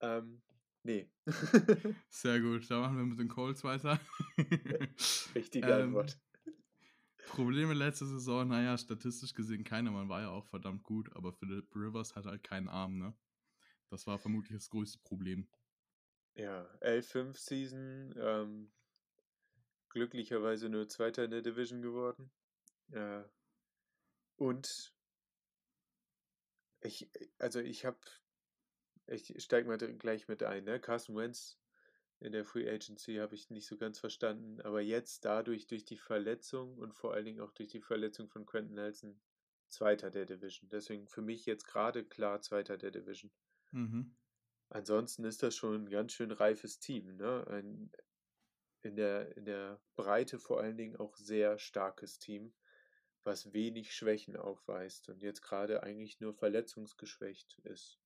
[SPEAKER 2] Ähm, nee. *laughs*
[SPEAKER 1] Sehr gut, da machen wir mit den Colts weiter. *laughs*
[SPEAKER 2] Richtige ähm, Antwort.
[SPEAKER 1] Probleme letzte Saison, naja, statistisch gesehen keiner. Man war ja auch verdammt gut, aber Philip Rivers hat halt keinen Arm, ne? Das war vermutlich das größte Problem.
[SPEAKER 2] Ja, L5 Season, ähm, glücklicherweise nur Zweiter in der Division geworden. Ja. Und ich, also ich habe, ich steige mal gleich mit ein, ne? Carson Wentz in der Free Agency habe ich nicht so ganz verstanden. Aber jetzt dadurch, durch die Verletzung und vor allen Dingen auch durch die Verletzung von Quentin Nelson, Zweiter der Division. Deswegen für mich jetzt gerade klar Zweiter der Division. Mhm. Ansonsten ist das schon ein ganz schön reifes Team. Ne? Ein, in, der, in der Breite vor allen Dingen auch sehr starkes Team, was wenig Schwächen aufweist und jetzt gerade eigentlich nur verletzungsgeschwächt ist.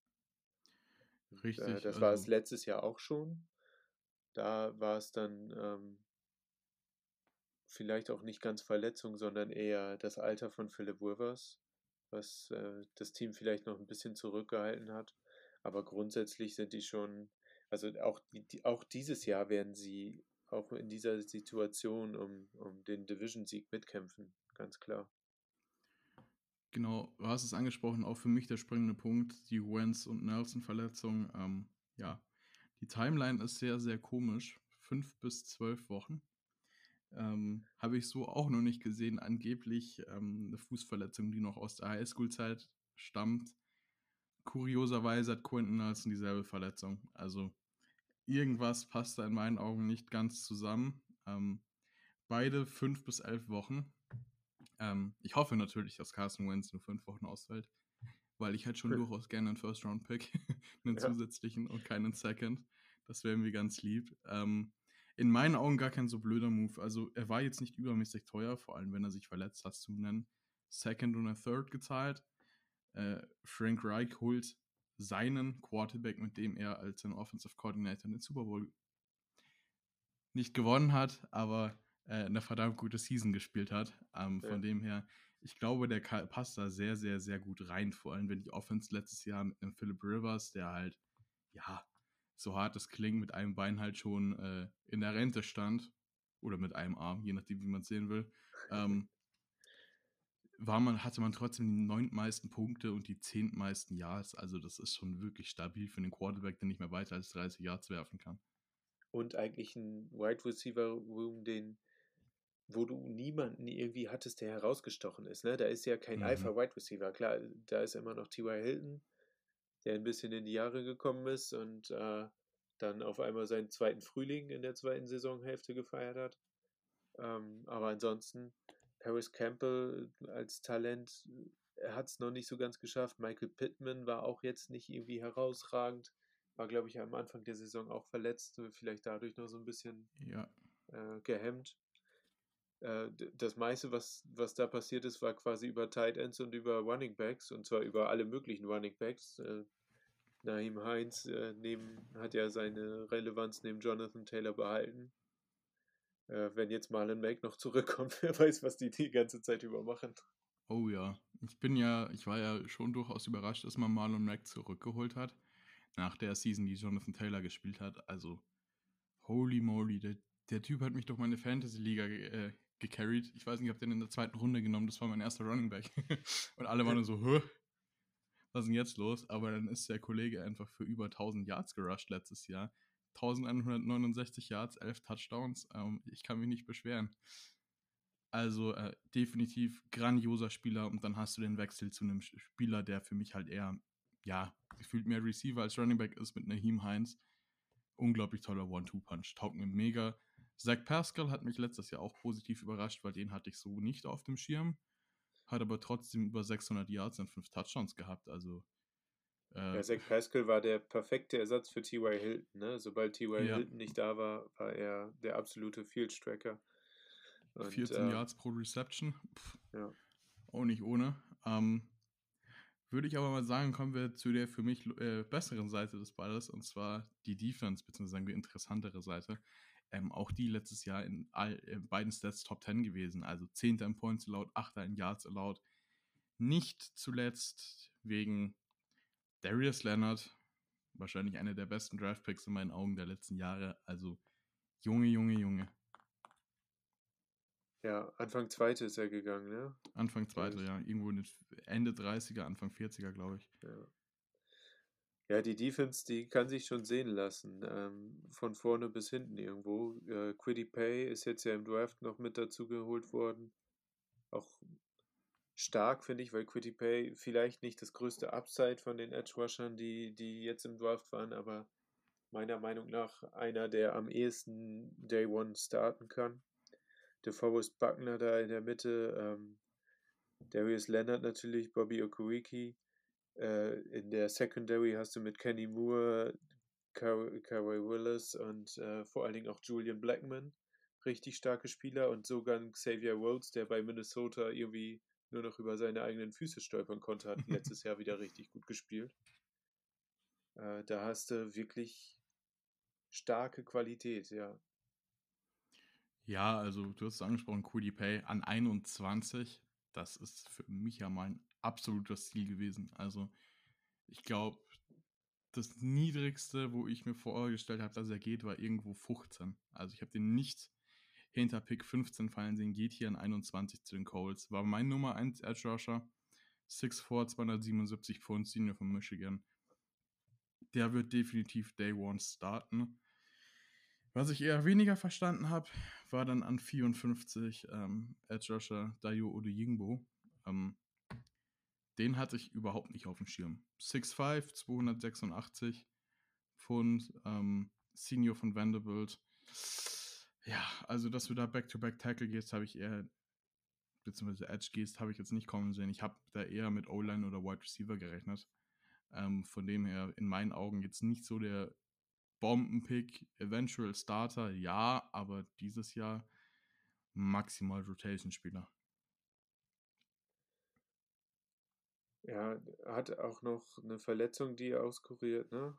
[SPEAKER 2] Richtig. Äh, das also, war es letztes Jahr auch schon. Da war es dann ähm, vielleicht auch nicht ganz Verletzung, sondern eher das Alter von Philip Rivers, was äh, das Team vielleicht noch ein bisschen zurückgehalten hat. Aber grundsätzlich sind die schon, also auch, die, auch dieses Jahr werden sie auch in dieser Situation um, um den Division-Sieg mitkämpfen, ganz klar.
[SPEAKER 1] Genau, du hast es angesprochen, auch für mich der springende Punkt, die Wentz und Nelson-Verletzung. Ähm, ja, die Timeline ist sehr, sehr komisch. Fünf bis zwölf Wochen. Ähm, Habe ich so auch noch nicht gesehen. Angeblich ähm, eine Fußverletzung, die noch aus der Highschool-Zeit stammt. Kurioserweise hat Quentin Nelson dieselbe Verletzung. Also irgendwas passt da in meinen Augen nicht ganz zusammen. Ähm, beide fünf bis elf Wochen. Ähm, ich hoffe natürlich, dass Carson Wentz nur fünf Wochen ausfällt weil ich hätte schon durchaus gerne einen First-Round-Pick, *laughs* einen ja. zusätzlichen und keinen Second. Das wäre mir ganz lieb. Ähm, in meinen Augen gar kein so blöder Move. Also er war jetzt nicht übermäßig teuer, vor allem wenn er sich verletzt hat zu nennen. Second und ein Third gezahlt. Äh, Frank Reich holt seinen Quarterback, mit dem er als sein Offensive Coordinator den Super Bowl nicht gewonnen hat, aber äh, eine verdammt gute Season gespielt hat. Ähm, ja. Von dem her, ich glaube, der passt da sehr, sehr, sehr gut rein. Vor allem, wenn die Offense letztes Jahr mit einem Philip Rivers, der halt, ja, so hart es klingt, mit einem Bein halt schon äh, in der Rente stand. Oder mit einem Arm, je nachdem, wie man es sehen will. Ähm, war man, hatte man trotzdem die neuntmeisten Punkte und die zehntmeisten Yards. Also, das ist schon wirklich stabil für einen Quarterback, der nicht mehr weiter als 30 Yards werfen kann.
[SPEAKER 2] Und eigentlich ein Wide Receiver Room, den wo du niemanden irgendwie hattest, der herausgestochen ist. Ne? Da ist ja kein mhm. Alpha-Wide Receiver. Klar, da ist immer noch T.Y. Hilton, der ein bisschen in die Jahre gekommen ist und äh, dann auf einmal seinen zweiten Frühling in der zweiten Saisonhälfte gefeiert hat. Ähm, aber ansonsten, Harris Campbell als Talent, er hat es noch nicht so ganz geschafft. Michael Pittman war auch jetzt nicht irgendwie herausragend. War, glaube ich, am Anfang der Saison auch verletzt, vielleicht dadurch noch so ein bisschen ja. äh, gehemmt. Äh, das meiste, was, was da passiert ist, war quasi über Tight Ends und über Running Backs und zwar über alle möglichen Running Backs. Äh, Naheem Heinz äh, neben, hat ja seine Relevanz neben Jonathan Taylor behalten. Äh, wenn jetzt Marlon Mack noch zurückkommt, *laughs* wer weiß, was die die ganze Zeit über machen.
[SPEAKER 1] Oh ja, ich bin ja, ich war ja schon durchaus überrascht, dass man Marlon Mack zurückgeholt hat. Nach der Season, die Jonathan Taylor gespielt hat. Also, holy moly, der, der Typ hat mich durch meine Fantasy-Liga äh, gecarried. Ich weiß nicht, ich habe den in der zweiten Runde genommen, das war mein erster Running Back. *laughs* Und alle waren so, Hö, was ist denn jetzt los? Aber dann ist der Kollege einfach für über 1000 Yards gerusht letztes Jahr. 1169 Yards, 11 Touchdowns. Ähm, ich kann mich nicht beschweren. Also äh, definitiv grandioser Spieler und dann hast du den Wechsel zu einem Spieler, der für mich halt eher, ja, gefühlt mehr Receiver als Running Back ist mit Naheem Heinz. Unglaublich toller One-Two-Punch, taugt mir mega. Zach Pascal hat mich letztes Jahr auch positiv überrascht, weil den hatte ich so nicht auf dem Schirm. Hat aber trotzdem über 600 Yards und 5 Touchdowns gehabt, also
[SPEAKER 2] ja, Zach Pascal war der perfekte Ersatz für T.Y. Hilton. Ne? Sobald T.Y. Ja. Hilton nicht da war, war er der absolute Field-Tracker.
[SPEAKER 1] 14 äh, Yards pro Reception. Pff, ja. Auch nicht ohne. Ähm, würde ich aber mal sagen, kommen wir zu der für mich äh, besseren Seite des Balles und zwar die Defense, beziehungsweise sagen wir interessantere Seite. Ähm, auch die letztes Jahr in, all, in beiden Stats Top 10 gewesen. Also 10. in Points allowed, 8. in Yards allowed. Nicht zuletzt wegen Darius Leonard, wahrscheinlich einer der besten Draftpicks in meinen Augen der letzten Jahre. Also Junge, Junge, Junge.
[SPEAKER 2] Ja, Anfang zweite ist er gegangen, ne?
[SPEAKER 1] Anfang zweite, ja. Irgendwo Ende 30er, Anfang 40er, glaube ich.
[SPEAKER 2] Ja. Ja, die Defense, die kann sich schon sehen lassen. Ähm, von vorne bis hinten irgendwo. Äh, Quiddy Pay ist jetzt ja im Draft noch mit dazu geholt worden. Auch stark, finde ich, weil Quiddy Pay vielleicht nicht das größte Upside von den Edge Rushern, die, die jetzt im Draft waren, aber meiner Meinung nach einer, der am ehesten Day One starten kann. DeForest Buckner da in der Mitte, ähm, Darius Leonard natürlich, Bobby Okuriki. Äh, in der Secondary hast du mit Kenny Moore, Kawhi Willis und äh, vor allen Dingen auch Julian Blackman richtig starke Spieler und sogar Xavier Rhodes, der bei Minnesota irgendwie nur noch über seine eigenen Füße stolpern konnte, hat *laughs* letztes Jahr wieder richtig gut gespielt. Äh, da hast du wirklich starke Qualität, ja.
[SPEAKER 1] Ja, also du hast es angesprochen, Cody Pay an 21. Das ist für mich ja mal ein absolutes Ziel gewesen. Also ich glaube, das niedrigste, wo ich mir vorgestellt habe, dass er geht, war irgendwo 15. Also ich habe den nicht hinter Pick 15 fallen sehen, geht hier an 21 zu den Coles. War mein Nummer 1 Edge Rusher. 6'4, 277 Pfund, Senior von Michigan. Der wird definitiv Day One starten. Was ich eher weniger verstanden habe, war dann an 54 ähm, Edge Rusher Dayo Odeyingbo. Ähm, den hatte ich überhaupt nicht auf dem Schirm. 6'5, 286 Pfund, ähm, Senior von Vanderbilt. Ja, also dass du da Back-to-Back-Tackle gehst, habe ich eher, beziehungsweise Edge gehst, habe ich jetzt nicht kommen sehen. Ich habe da eher mit O-Line oder Wide Receiver gerechnet. Ähm, von dem her in meinen Augen jetzt nicht so der Bombenpick, Eventual Starter, ja, aber dieses Jahr maximal Rotation-Spieler.
[SPEAKER 2] Ja, hat auch noch eine Verletzung, die er auskuriert, ne?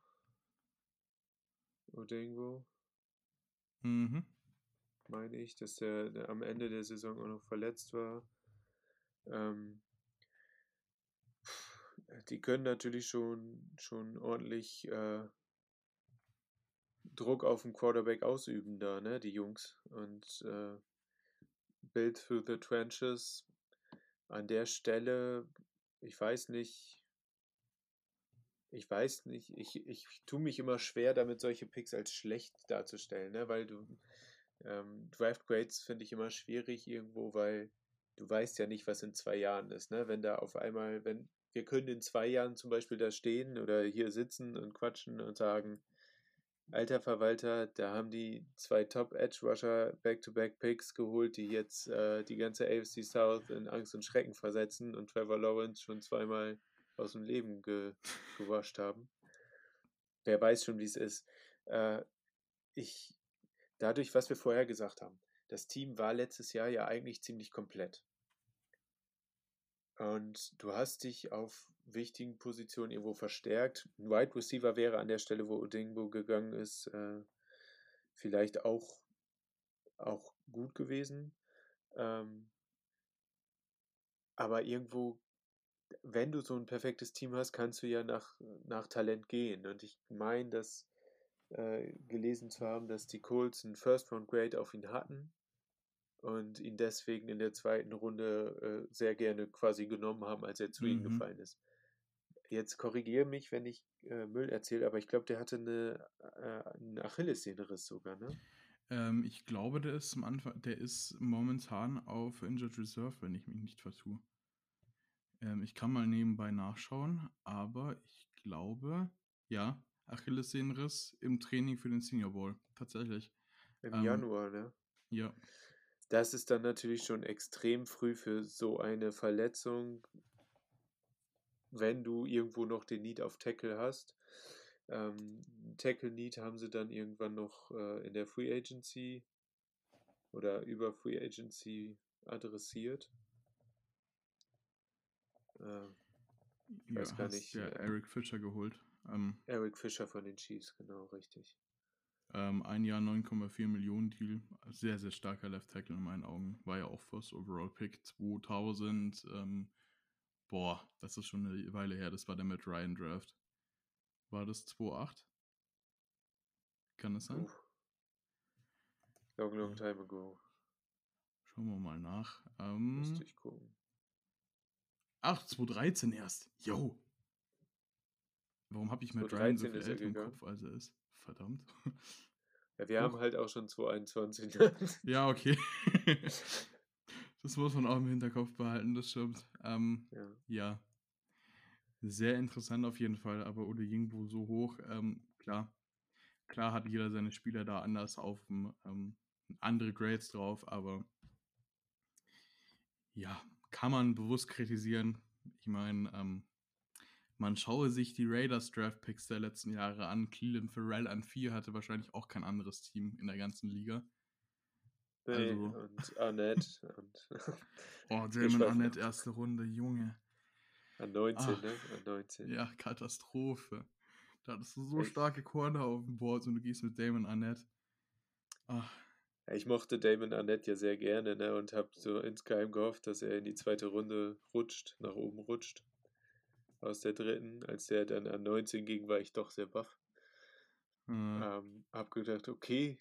[SPEAKER 2] Oder irgendwo. Mhm. Meine ich, dass der, der, am Ende der Saison auch noch verletzt war. Ähm, die können natürlich schon, schon ordentlich äh, Druck auf den Quarterback ausüben da, ne, die Jungs. Und äh, Build through the trenches an der Stelle, ich weiß nicht, ich weiß nicht, ich, ich tue mich immer schwer damit, solche Picks als schlecht darzustellen, ne, weil du ähm, Draft Grades finde ich immer schwierig irgendwo, weil du weißt ja nicht, was in zwei Jahren ist, ne, wenn da auf einmal, wenn wir können in zwei Jahren zum Beispiel da stehen oder hier sitzen und quatschen und sagen, Alter Verwalter, da haben die zwei Top-Edge-Rusher Back-to-Back-Picks geholt, die jetzt äh, die ganze AFC South in Angst und Schrecken versetzen und Trevor Lawrence schon zweimal aus dem Leben ge *laughs* gewascht haben. Wer weiß schon, wie es ist. Äh, ich, dadurch, was wir vorher gesagt haben, das Team war letztes Jahr ja eigentlich ziemlich komplett. Und du hast dich auf wichtigen Positionen irgendwo verstärkt. Ein Wide Receiver wäre an der Stelle, wo Odingbo gegangen ist, äh, vielleicht auch, auch gut gewesen. Ähm, aber irgendwo, wenn du so ein perfektes Team hast, kannst du ja nach, nach Talent gehen. Und ich meine, das äh, gelesen zu haben, dass die Colts einen First Round Grade auf ihn hatten. und ihn deswegen in der zweiten Runde äh, sehr gerne quasi genommen haben, als er zu ihnen
[SPEAKER 1] Mhm.
[SPEAKER 2] gefallen ist. Jetzt korrigiere mich, wenn ich äh, Müll erzähle, aber ich glaube, der hatte eine, äh, einen Achillessehnenriss sogar, ne?
[SPEAKER 1] Ähm, ich glaube, der ist am Anfang, der ist momentan auf Injured Reserve, wenn ich mich nicht vertue. Ähm, ich kann mal nebenbei nachschauen, aber ich glaube, ja, Achillessehnenriss im Training für den Senior Bowl. Tatsächlich.
[SPEAKER 2] Im
[SPEAKER 1] Ähm,
[SPEAKER 2] Januar, ne?
[SPEAKER 1] Ja.
[SPEAKER 2] Das ist dann natürlich schon extrem früh für so eine Verletzung, wenn du irgendwo noch den Need auf Tackle hast. Ähm, Tackle Need haben sie dann irgendwann noch äh, in der Free Agency oder über Free Agency adressiert. Äh,
[SPEAKER 1] ja,
[SPEAKER 2] weiß gar nicht,
[SPEAKER 1] ja
[SPEAKER 2] äh,
[SPEAKER 1] Eric Fischer geholt. Ähm,
[SPEAKER 2] Eric Fischer von den Chiefs, genau, richtig.
[SPEAKER 1] ähm, ein Jahr 9,4 Millionen Deal. Sehr, sehr starker Left Tackle in meinen Augen. War ja auch First Overall Pick 2000. Ähm, boah, das ist schon eine Weile her. Das war der Matt Ryan Draft. War das 2,8? Kann das sein?
[SPEAKER 2] Uff. Long, long time ago.
[SPEAKER 1] Schauen wir mal nach. Ähm,
[SPEAKER 2] Müsste ich gucken.
[SPEAKER 1] ach, 2013 erst. Yo. Warum habe ich Matt Ryan so
[SPEAKER 2] 2013
[SPEAKER 1] viel
[SPEAKER 2] er
[SPEAKER 1] älter im. Kopf, als er ist? Verdammt. *laughs*
[SPEAKER 2] Ja, wir haben
[SPEAKER 1] Huch.
[SPEAKER 2] halt auch schon 2021.
[SPEAKER 1] ja, okay. *laughs* *laughs* das muss man auch im Hinterkopf behalten, das stimmt. Ähm,
[SPEAKER 2] ja.
[SPEAKER 1] ja. Sehr interessant auf jeden Fall, aber Ode Jingbo so hoch, ähm, klar. Klar hat jeder seine Spieler da anders auf ähm, andere Grades drauf, aber ja, kann man bewusst kritisieren. Ich meine, ähm, man schaue sich die Raiders Draft Picks der letzten Jahre an. Cleveland Farrell an 4 hatte wahrscheinlich auch kein anderes Team in der ganzen Liga.
[SPEAKER 2] Nee,
[SPEAKER 1] Also-
[SPEAKER 2] und Annette und *laughs*
[SPEAKER 1] Oh, *laughs*
[SPEAKER 2] Ich
[SPEAKER 1] Damon Arnett, erste Runde, Junge.
[SPEAKER 2] an 19,
[SPEAKER 1] Ah.
[SPEAKER 2] ne? An 19.
[SPEAKER 1] Ja, Katastrophe. Da hattest du so
[SPEAKER 2] Echt?
[SPEAKER 1] starke Corner auf dem Board und du gehst mit Damon Arnett. Ach,
[SPEAKER 2] Ich mochte Damon Arnett ja sehr gerne, ne? Und habe so insgeheim gehofft, dass er in die zweite Runde rutscht, nach oben rutscht. Aus der dritten. Als der dann an 19 ging, war ich doch sehr baff.
[SPEAKER 1] äh,
[SPEAKER 2] Ähm, hab gedacht, okay,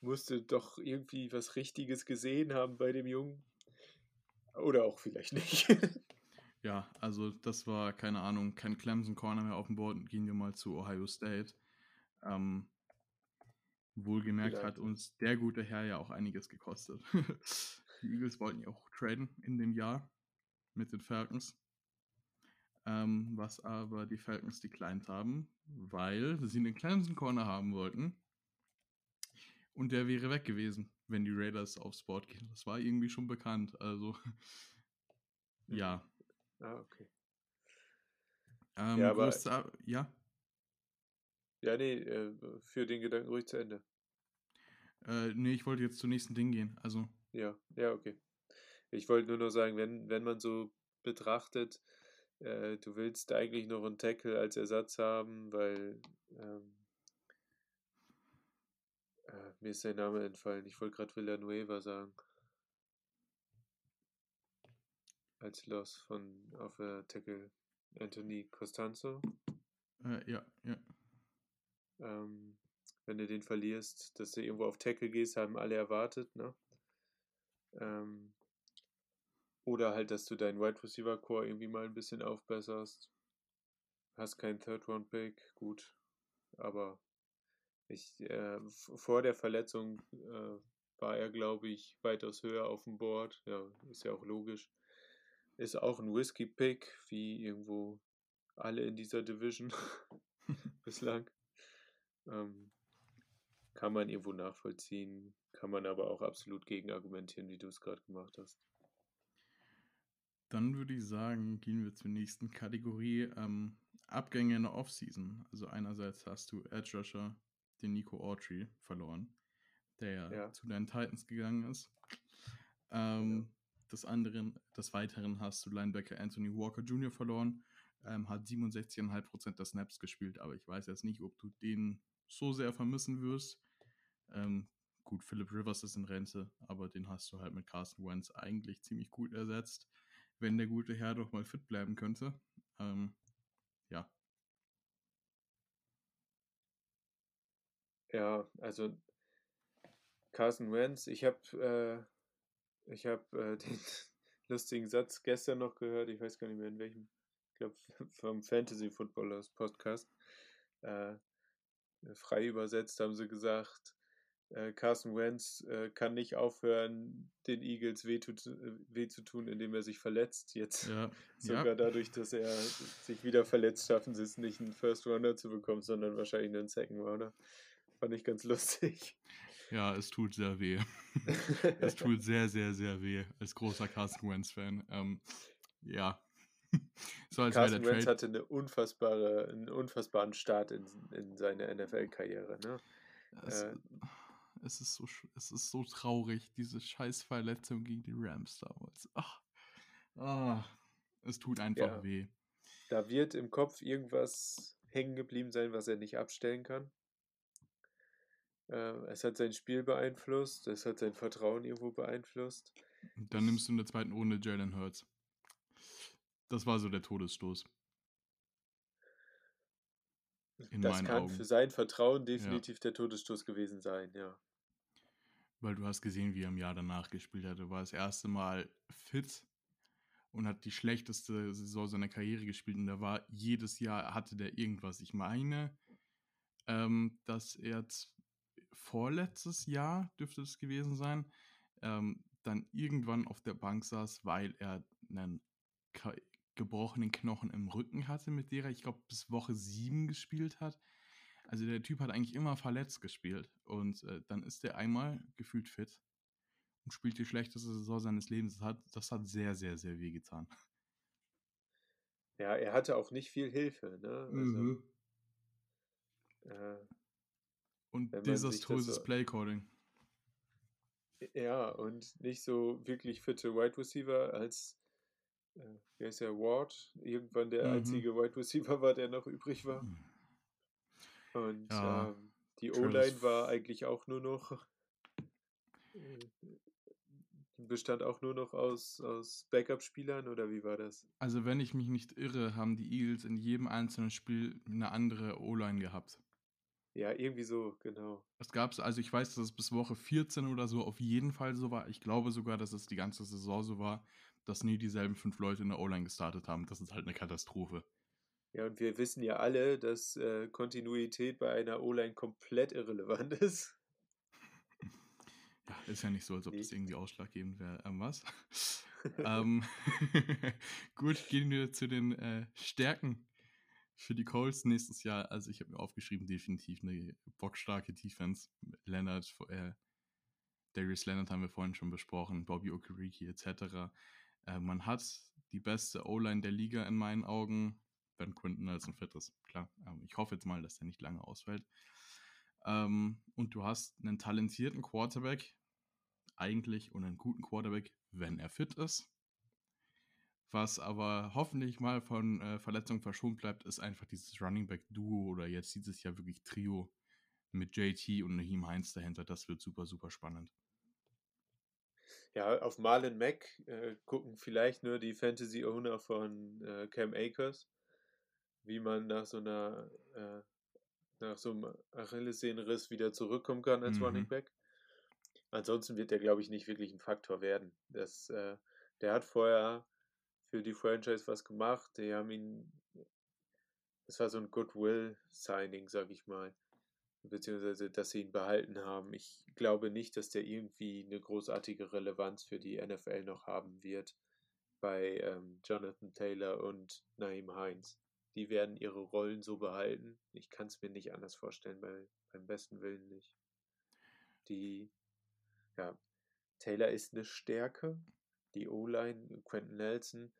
[SPEAKER 2] musste doch irgendwie was Richtiges gesehen haben bei dem Jungen. Oder auch vielleicht nicht. *laughs*
[SPEAKER 1] ja, also das war, keine Ahnung, kein Clemson Corner mehr auf dem Board. Gehen wir mal zu Ohio State. Ähm, wohlgemerkt
[SPEAKER 2] Vielleicht,
[SPEAKER 1] hat uns der gute Herr ja auch einiges gekostet. *laughs* Die Eagles wollten ja auch traden in dem Jahr mit den Falcons. Ähm, was aber die Falcons declined haben, weil sie einen Clemson Corner haben wollten. Und der wäre weg gewesen, wenn die Raiders aufs Board gehen. Das war irgendwie schon bekannt. Also, *laughs* ja.
[SPEAKER 2] ah, okay.
[SPEAKER 1] Ähm,
[SPEAKER 2] Ja, aber-
[SPEAKER 1] größter, ja,
[SPEAKER 2] Ja, nee, äh, für den Gedanken ruhig zu Ende.
[SPEAKER 1] äh, nee, ich wollte jetzt zum nächsten Ding gehen. Also,
[SPEAKER 2] Ja, ja, okay. Ich wollte nur noch sagen, wenn, wenn man so betrachtet, äh, du willst eigentlich noch einen Tackle als Ersatz haben, weil ähm, äh, mir ist der Name entfallen. Ich wollte gerade Villanueva sagen. Als Loss von auf der Tackle Anthony Costanzo.
[SPEAKER 1] äh, ja, ja.
[SPEAKER 2] Ähm, wenn du den verlierst, dass du irgendwo auf Tackle gehst, haben alle erwartet, ne? Ähm, oder halt, dass du deinen Wide Receiver Core irgendwie mal ein bisschen aufbesserst. Hast keinen Third Round Pick, gut. Aber ich, äh, vor der Verletzung äh, war er, glaube ich, weitaus höher auf dem Board. Ja, ist ja auch logisch. Ist auch ein Whiskey Pick, wie irgendwo alle in dieser Division *laughs* bislang. Ähm, kann man irgendwo nachvollziehen, kann man aber auch absolut gegen argumentieren, wie du es gerade gemacht hast.
[SPEAKER 1] Dann würde ich sagen, gehen wir zur nächsten Kategorie. Ähm, Abgänge in der Offseason. Also einerseits hast du Edge Rusher, den Nico Autry, verloren, der ja,
[SPEAKER 2] Ja.
[SPEAKER 1] zu deinen Titans gegangen ist. Ähm, Des anderen, des Weiteren hast du Linebacker Anthony Walker Jr. verloren, ähm, hat 67,5% der Snaps gespielt, aber ich weiß jetzt nicht, ob du den so sehr vermissen wirst. Ähm, gut, Philip Rivers ist in Rente, aber den hast du halt mit Carson Wentz eigentlich ziemlich gut ersetzt, wenn der gute Herr doch mal fit bleiben könnte. Ähm, ja,
[SPEAKER 2] Ja, also Carson Wentz, ich habe Ich habe äh, *laughs* den lustigen Satz gestern noch gehört, ich weiß gar nicht mehr in welchem, ich glaube *laughs* vom Fantasy Footballers Podcast. Äh, frei übersetzt haben sie gesagt, äh, Carson Wentz äh, kann nicht aufhören, den Eagles weh, tut, äh, weh, zu tun, indem er sich verletzt. Jetzt ja. *laughs* sogar ja. dadurch, dass er sich wieder verletzt, schaffen sie es nicht, einen First Runner zu bekommen, sondern wahrscheinlich einen Second Runner. Fand ich ganz lustig.
[SPEAKER 1] Ja, es tut sehr weh. *laughs* es tut sehr, sehr, sehr weh als großer Carson Wentz-Fan. Ähm, ja.
[SPEAKER 2] so als Carson Wentz hatte eine unfassbare, einen unfassbaren Start in, in seine NFL-Karriere. Ne?
[SPEAKER 1] Es, äh, es, ist so, es ist so traurig, diese Scheißverletzung gegen die Rams damals. Ach, ah, es tut einfach ja. weh.
[SPEAKER 2] Da wird im Kopf irgendwas hängen geblieben sein, was er nicht abstellen kann. Äh, es hat sein Spiel beeinflusst, es hat sein Vertrauen irgendwo beeinflusst.
[SPEAKER 1] Dann nimmst du in der zweiten Runde Jalen Hurts. Das war so der Todesstoß.
[SPEAKER 2] In das kann Augen. für sein Vertrauen definitiv ja. der Todesstoß gewesen sein, ja.
[SPEAKER 1] Weil du hast gesehen, wie er im Jahr danach gespielt hat. Er war das erste Mal fit und hat die schlechteste Saison seiner Karriere gespielt. Und da war jedes Jahr hatte der irgendwas. Ich meine, ähm, dass er vorletztes Jahr dürfte es gewesen sein, ähm, dann irgendwann auf der Bank saß, weil er einen gebrochenen Knochen im Rücken hatte, mit der er, ich glaube, bis Woche 7 gespielt hat. Also der Typ hat eigentlich immer verletzt gespielt und äh, dann ist er einmal gefühlt fit und spielt die schlechteste Saison seines Lebens. Das hat, das hat sehr, sehr, sehr weh getan.
[SPEAKER 2] Ja, er hatte auch nicht viel Hilfe. Ne? Also, mhm.
[SPEAKER 1] äh, und desaströses so, Playcalling.
[SPEAKER 2] Ja, und nicht so wirklich fitte Wide Receiver als, äh, wer ist der, Ward, irgendwann der mhm. einzige Wide Receiver war, der noch übrig war. Mhm. Und ja, ähm, die O-Line war eigentlich auch nur noch, äh, bestand auch nur noch aus, aus Backup-Spielern oder wie war das?
[SPEAKER 1] Also wenn ich mich nicht irre, haben die Eagles in jedem einzelnen Spiel eine andere O-Line gehabt.
[SPEAKER 2] Ja, irgendwie so, genau.
[SPEAKER 1] Es gab also ich weiß, dass es bis Woche 14 oder so auf jeden Fall so war. Ich glaube sogar, dass es die ganze Saison so war, dass nie dieselben fünf Leute in der O-Line gestartet haben. Das ist halt eine Katastrophe.
[SPEAKER 2] Ja, und wir wissen ja alle, dass äh, Kontinuität bei einer O-Line komplett irrelevant *laughs* ist.
[SPEAKER 1] Ja, ist ja nicht so, als ob nee. das irgendwie ausschlaggebend wäre. Ähm, was? *laughs* ähm, *laughs* gut, gehen wir zu den äh, Stärken für die Colts nächstes Jahr, also ich habe mir aufgeschrieben, definitiv eine bockstarke Defense. Leonard, äh, Darius Leonard haben wir vorhin schon besprochen, Bobby Okereke etc. Äh, man hat die beste O-Line der Liga in meinen Augen, wenn Quinton Nelson fit ist. Klar, ähm, ich hoffe jetzt mal, dass er nicht lange ausfällt. Ähm, und du hast einen talentierten Quarterback, eigentlich, und einen guten Quarterback, wenn er fit ist. Was aber hoffentlich mal von äh, Verletzungen verschont bleibt, ist einfach dieses Running Back Duo oder jetzt dieses Jahr wirklich Trio mit JT und Naheem Heinz dahinter. Das wird super, super spannend.
[SPEAKER 2] Ja, auf Marlon Mack äh, gucken vielleicht nur die Fantasy-Owner von äh, Cam Akers, wie man nach so einer äh, nach so einem Achillessehnenriss wieder zurückkommen kann als mhm. Running Back. Ansonsten wird der, glaube ich, nicht wirklich ein Faktor werden. Das, äh, der hat vorher für die Franchise was gemacht. Die haben ihn, das war so ein Goodwill-Signing, sag ich mal. Beziehungsweise, dass sie ihn behalten haben. Ich glaube nicht, dass der irgendwie eine großartige Relevanz für die NFL noch haben wird bei ähm, Jonathan Taylor und Naim Heinz. Die werden ihre Rollen so behalten. Ich kann es mir nicht anders vorstellen, bei, beim besten Willen nicht. Die, ja, Taylor ist eine Stärke. Die O-Line, Quentin Nelson,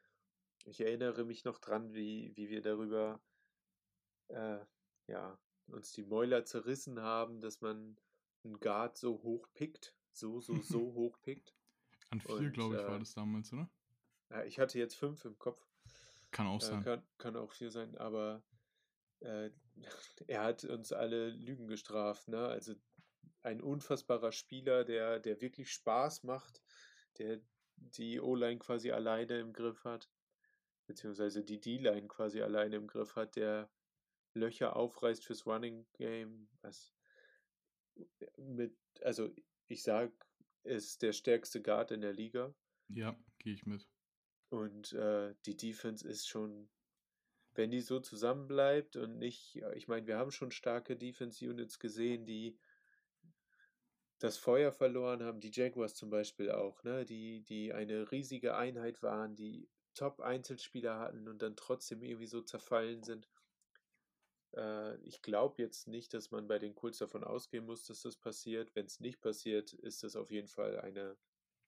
[SPEAKER 2] ich erinnere mich noch dran, wie, wie wir darüber äh, ja, uns die Mäuler zerrissen haben, dass man einen Guard so hoch pickt, so, so, so *laughs* hoch pickt.
[SPEAKER 1] An vier, glaube ich, äh, war das damals, oder?
[SPEAKER 2] Ja, ich hatte jetzt fünf im Kopf.
[SPEAKER 1] Kann auch äh, sein.
[SPEAKER 2] Kann, kann, auch vier sein, aber äh, *laughs* er hat uns alle Lügen gestraft. Ne? Also ein unfassbarer Spieler, der, der wirklich Spaß macht, der die O-Line quasi alleine im Griff hat beziehungsweise die D-Line quasi alleine im Griff hat, der Löcher aufreißt fürs Running Game, was mit, also ich sag ist der stärkste Guard in der Liga.
[SPEAKER 1] Ja, gehe ich mit.
[SPEAKER 2] Und äh, die Defense ist schon, wenn die so zusammenbleibt und nicht, ich meine, wir haben schon starke Defense-Units gesehen, die das Feuer verloren haben, die Jaguars zum Beispiel auch, ne? die, die eine riesige Einheit waren, die Top-Einzelspieler hatten und dann trotzdem irgendwie so zerfallen sind. Äh, ich glaube jetzt nicht, dass man bei den Colts davon ausgehen muss, dass das passiert. Wenn es nicht passiert, ist das auf jeden Fall eine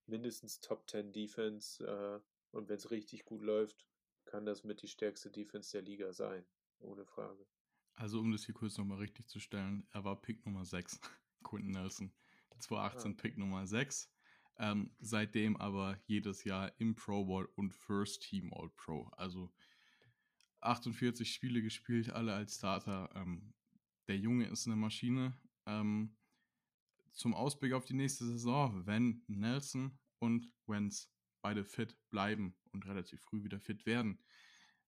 [SPEAKER 2] mindestens Top 10 Defense. Äh, und wenn es richtig gut läuft, kann das mit die stärkste Defense der Liga sein. Ohne Frage.
[SPEAKER 1] Also, um das hier kurz nochmal richtig zu stellen, er war Pick Nummer 6, *laughs* Quentin Nelson. 2018 ah. Pick Nummer 6. Ähm, seitdem aber jedes Jahr im Pro Bowl und First Team All Pro. Also 48 Spiele gespielt, alle als Starter. Ähm, der Junge ist eine Maschine. Ähm, zum Ausblick auf die nächste Saison, wenn Nelson und Wentz beide fit bleiben und relativ früh wieder fit werden,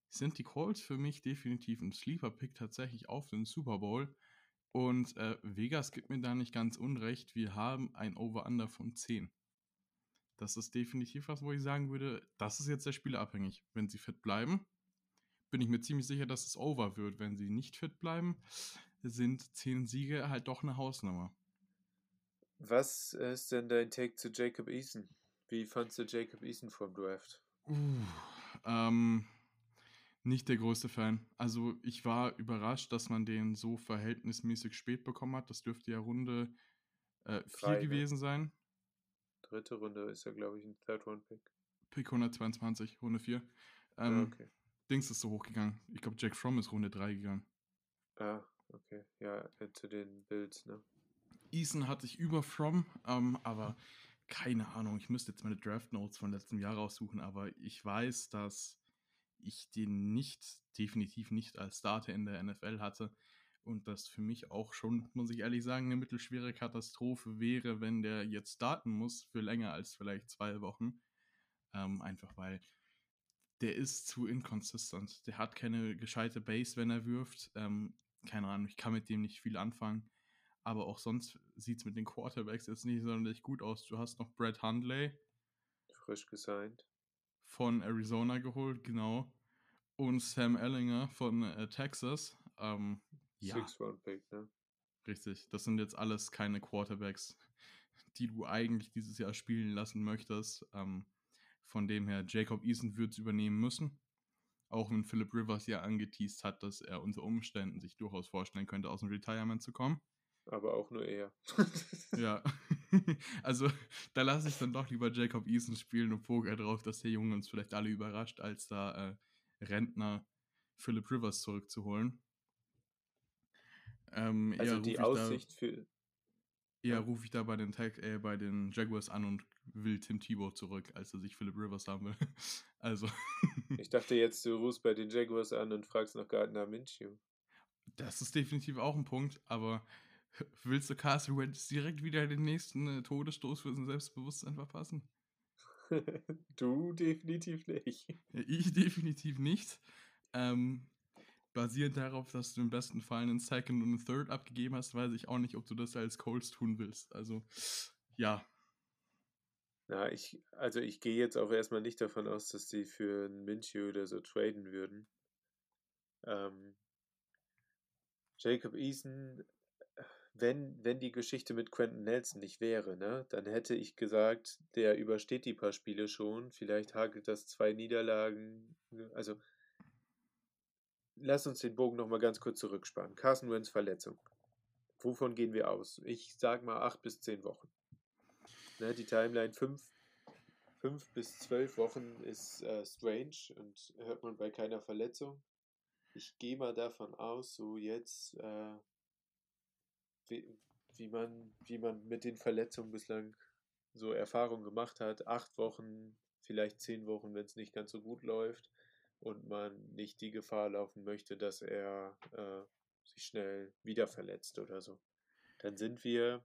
[SPEAKER 1] sind die Colts für mich definitiv ein Sleeper-Pick tatsächlich auf den Super Bowl. Und äh, Vegas gibt mir da nicht ganz unrecht. Wir haben ein Over-Under von 10. Das ist definitiv was, wo ich sagen würde, das ist jetzt der Spieler abhängig. Wenn sie fit bleiben, bin ich mir ziemlich sicher, dass es over wird. Wenn sie nicht fit bleiben, sind 10 Siege halt doch eine Hausnummer.
[SPEAKER 2] Was ist denn dein Take zu Jacob Eason? Wie fandst du Jacob Eason vom Draft?
[SPEAKER 1] Uh, ähm, nicht der größte Fan. Also ich war überrascht, dass man den so verhältnismäßig spät bekommen hat. Das dürfte ja Runde 4 äh, ne? gewesen ne? sein.
[SPEAKER 2] Dritte Runde ist ja, glaube ich, ein Third-Round-Pick.
[SPEAKER 1] Pick 122, Runde 4. Ähm, ah, okay. Dings ist so hochgegangen. Ich glaube, Jack Fromm ist Runde 3 gegangen.
[SPEAKER 2] Ah, okay. Ja, äh, zu den Bills, ne?
[SPEAKER 1] Eason hatte ich über Fromm, ähm, aber keine Ahnung. Ich müsste jetzt meine Draft Notes von letztem Jahr raussuchen, aber ich weiß, dass ich den nicht, definitiv nicht als Starter in der NFL hatte. Und das für mich auch schon, muss ich ehrlich sagen, eine mittelschwere Katastrophe wäre, wenn der jetzt starten muss für länger als vielleicht zwei Wochen. Ähm, einfach weil der ist zu inconsistent. Der hat keine gescheite Base, wenn er wirft. Ähm, keine Ahnung, ich kann mit dem nicht viel anfangen. Aber auch sonst sieht es mit den Quarterbacks jetzt nicht sonderlich gut aus. Du hast noch Brad Hundley.
[SPEAKER 2] Frisch gesigned.
[SPEAKER 1] Von Arizona geholt, genau und Sam Ellinger von äh, Texas. Ähm, ja. Six-Round-Pick, ne? Richtig. Das sind jetzt alles keine Quarterbacks, die du eigentlich dieses Jahr spielen lassen möchtest. Ähm, von dem her, Jacob Eason wird es übernehmen müssen. Auch wenn Philip Rivers ja angeteased hat, dass er unter Umständen sich durchaus vorstellen könnte, aus dem Retirement zu kommen.
[SPEAKER 2] Aber auch nur er.
[SPEAKER 1] ja. *laughs* also, da lasse ich dann doch lieber Jacob Eason spielen und poker drauf, dass der Junge uns vielleicht alle überrascht, als da äh, Rentner Philip Rivers zurückzuholen. Ähm, also die Aussicht da, für. Eher rufe ich da bei den, Tag, äh, bei den Jaguars an und will Tim Tebow zurück, als er sich Philip Rivers haben will. *laughs* also.
[SPEAKER 2] ich dachte jetzt, du rufst bei den Jaguars an und fragst nach Gardner Minshew.
[SPEAKER 1] Das ist definitiv auch ein Punkt, aber willst du Carson Wentz direkt wieder den nächsten äh, Todesstoß für sein Selbstbewusstsein verpassen? *laughs*
[SPEAKER 2] du definitiv nicht.
[SPEAKER 1] Ich definitiv nicht. Ähm, basierend darauf, dass du im besten Fall einen Second und einen Third abgegeben hast, weiß ich auch nicht, ob du das als Colts tun willst. Also, ja.
[SPEAKER 2] Na, ich, also ich gehe jetzt auch erstmal nicht davon aus, dass die für einen Minshew oder so traden würden. Ähm, Jacob Eason wenn, wenn die Geschichte mit Quentin Nelson nicht wäre, ne, dann hätte ich gesagt, der übersteht die paar Spiele schon. Vielleicht hagelt das zwei Niederlagen. Ne, also, lass uns den Bogen nochmal ganz kurz zurückspannen. Carson Wentz Verletzung. Wovon gehen wir aus? Ich sag mal acht bis zehn Wochen. Ne, die Timeline fünf, fünf bis zwölf Wochen ist äh, strange und hört man bei keiner Verletzung. Ich gehe mal davon aus, so jetzt. Äh, wie, wie, man, wie man mit den Verletzungen bislang so Erfahrungen gemacht hat. Acht Wochen, vielleicht zehn Wochen, wenn es nicht ganz so gut läuft und man nicht die Gefahr laufen möchte, dass er äh, sich schnell wieder verletzt oder so. Dann sind wir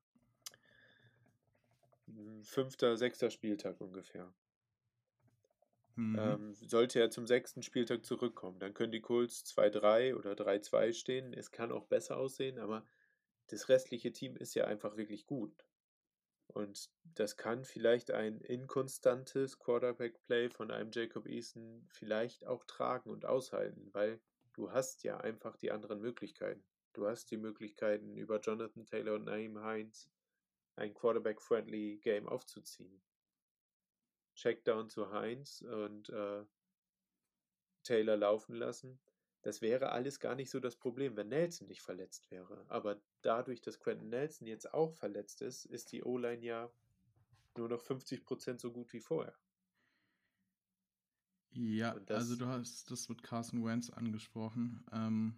[SPEAKER 2] fünfter, sechster Spieltag ungefähr. Mhm. Ähm, sollte er zum sechsten Spieltag zurückkommen, dann können die Colts 2-3 oder 3-2 stehen. Es kann auch besser aussehen, aber das restliche Team ist ja einfach wirklich gut. Und das kann vielleicht ein inkonstantes Quarterback-Play von einem Jacob Eason vielleicht auch tragen und aushalten, weil du hast ja einfach die anderen Möglichkeiten. Du hast die Möglichkeiten, über Jonathan Taylor und Naeem Hines ein Quarterback-friendly Game aufzuziehen. Checkdown zu Heinz und äh, Taylor laufen lassen. Das wäre alles gar nicht so das Problem, wenn Nelson nicht verletzt wäre. Aber dadurch, dass Quentin Nelson jetzt auch verletzt ist, ist die O-Line ja nur noch 50% so gut wie vorher.
[SPEAKER 1] Ja, also du hast das mit Carson Wentz angesprochen. Ähm,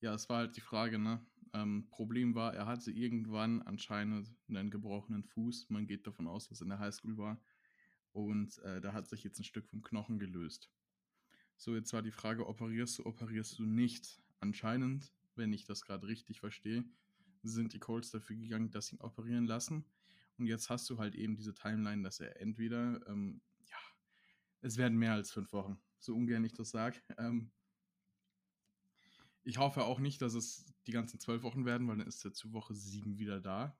[SPEAKER 1] ja, es war halt die Frage, ne? Ähm, Problem war, er hatte irgendwann anscheinend einen gebrochenen Fuß. Man geht davon aus, dass er in der Highschool war. Und äh, da hat sich jetzt ein Stück vom Knochen gelöst. So, jetzt war die Frage, operierst du, operierst du nicht? Anscheinend, wenn ich das gerade richtig verstehe, sind die Colts dafür gegangen, dass sie ihn operieren lassen. Und jetzt hast du halt eben diese Timeline, dass er entweder, ähm, ja, es werden mehr als fünf Wochen, so ungern ich das sage. Ähm, ich hoffe auch nicht, dass es die ganzen zwölf Wochen werden, weil dann ist er zu Woche sieben wieder da.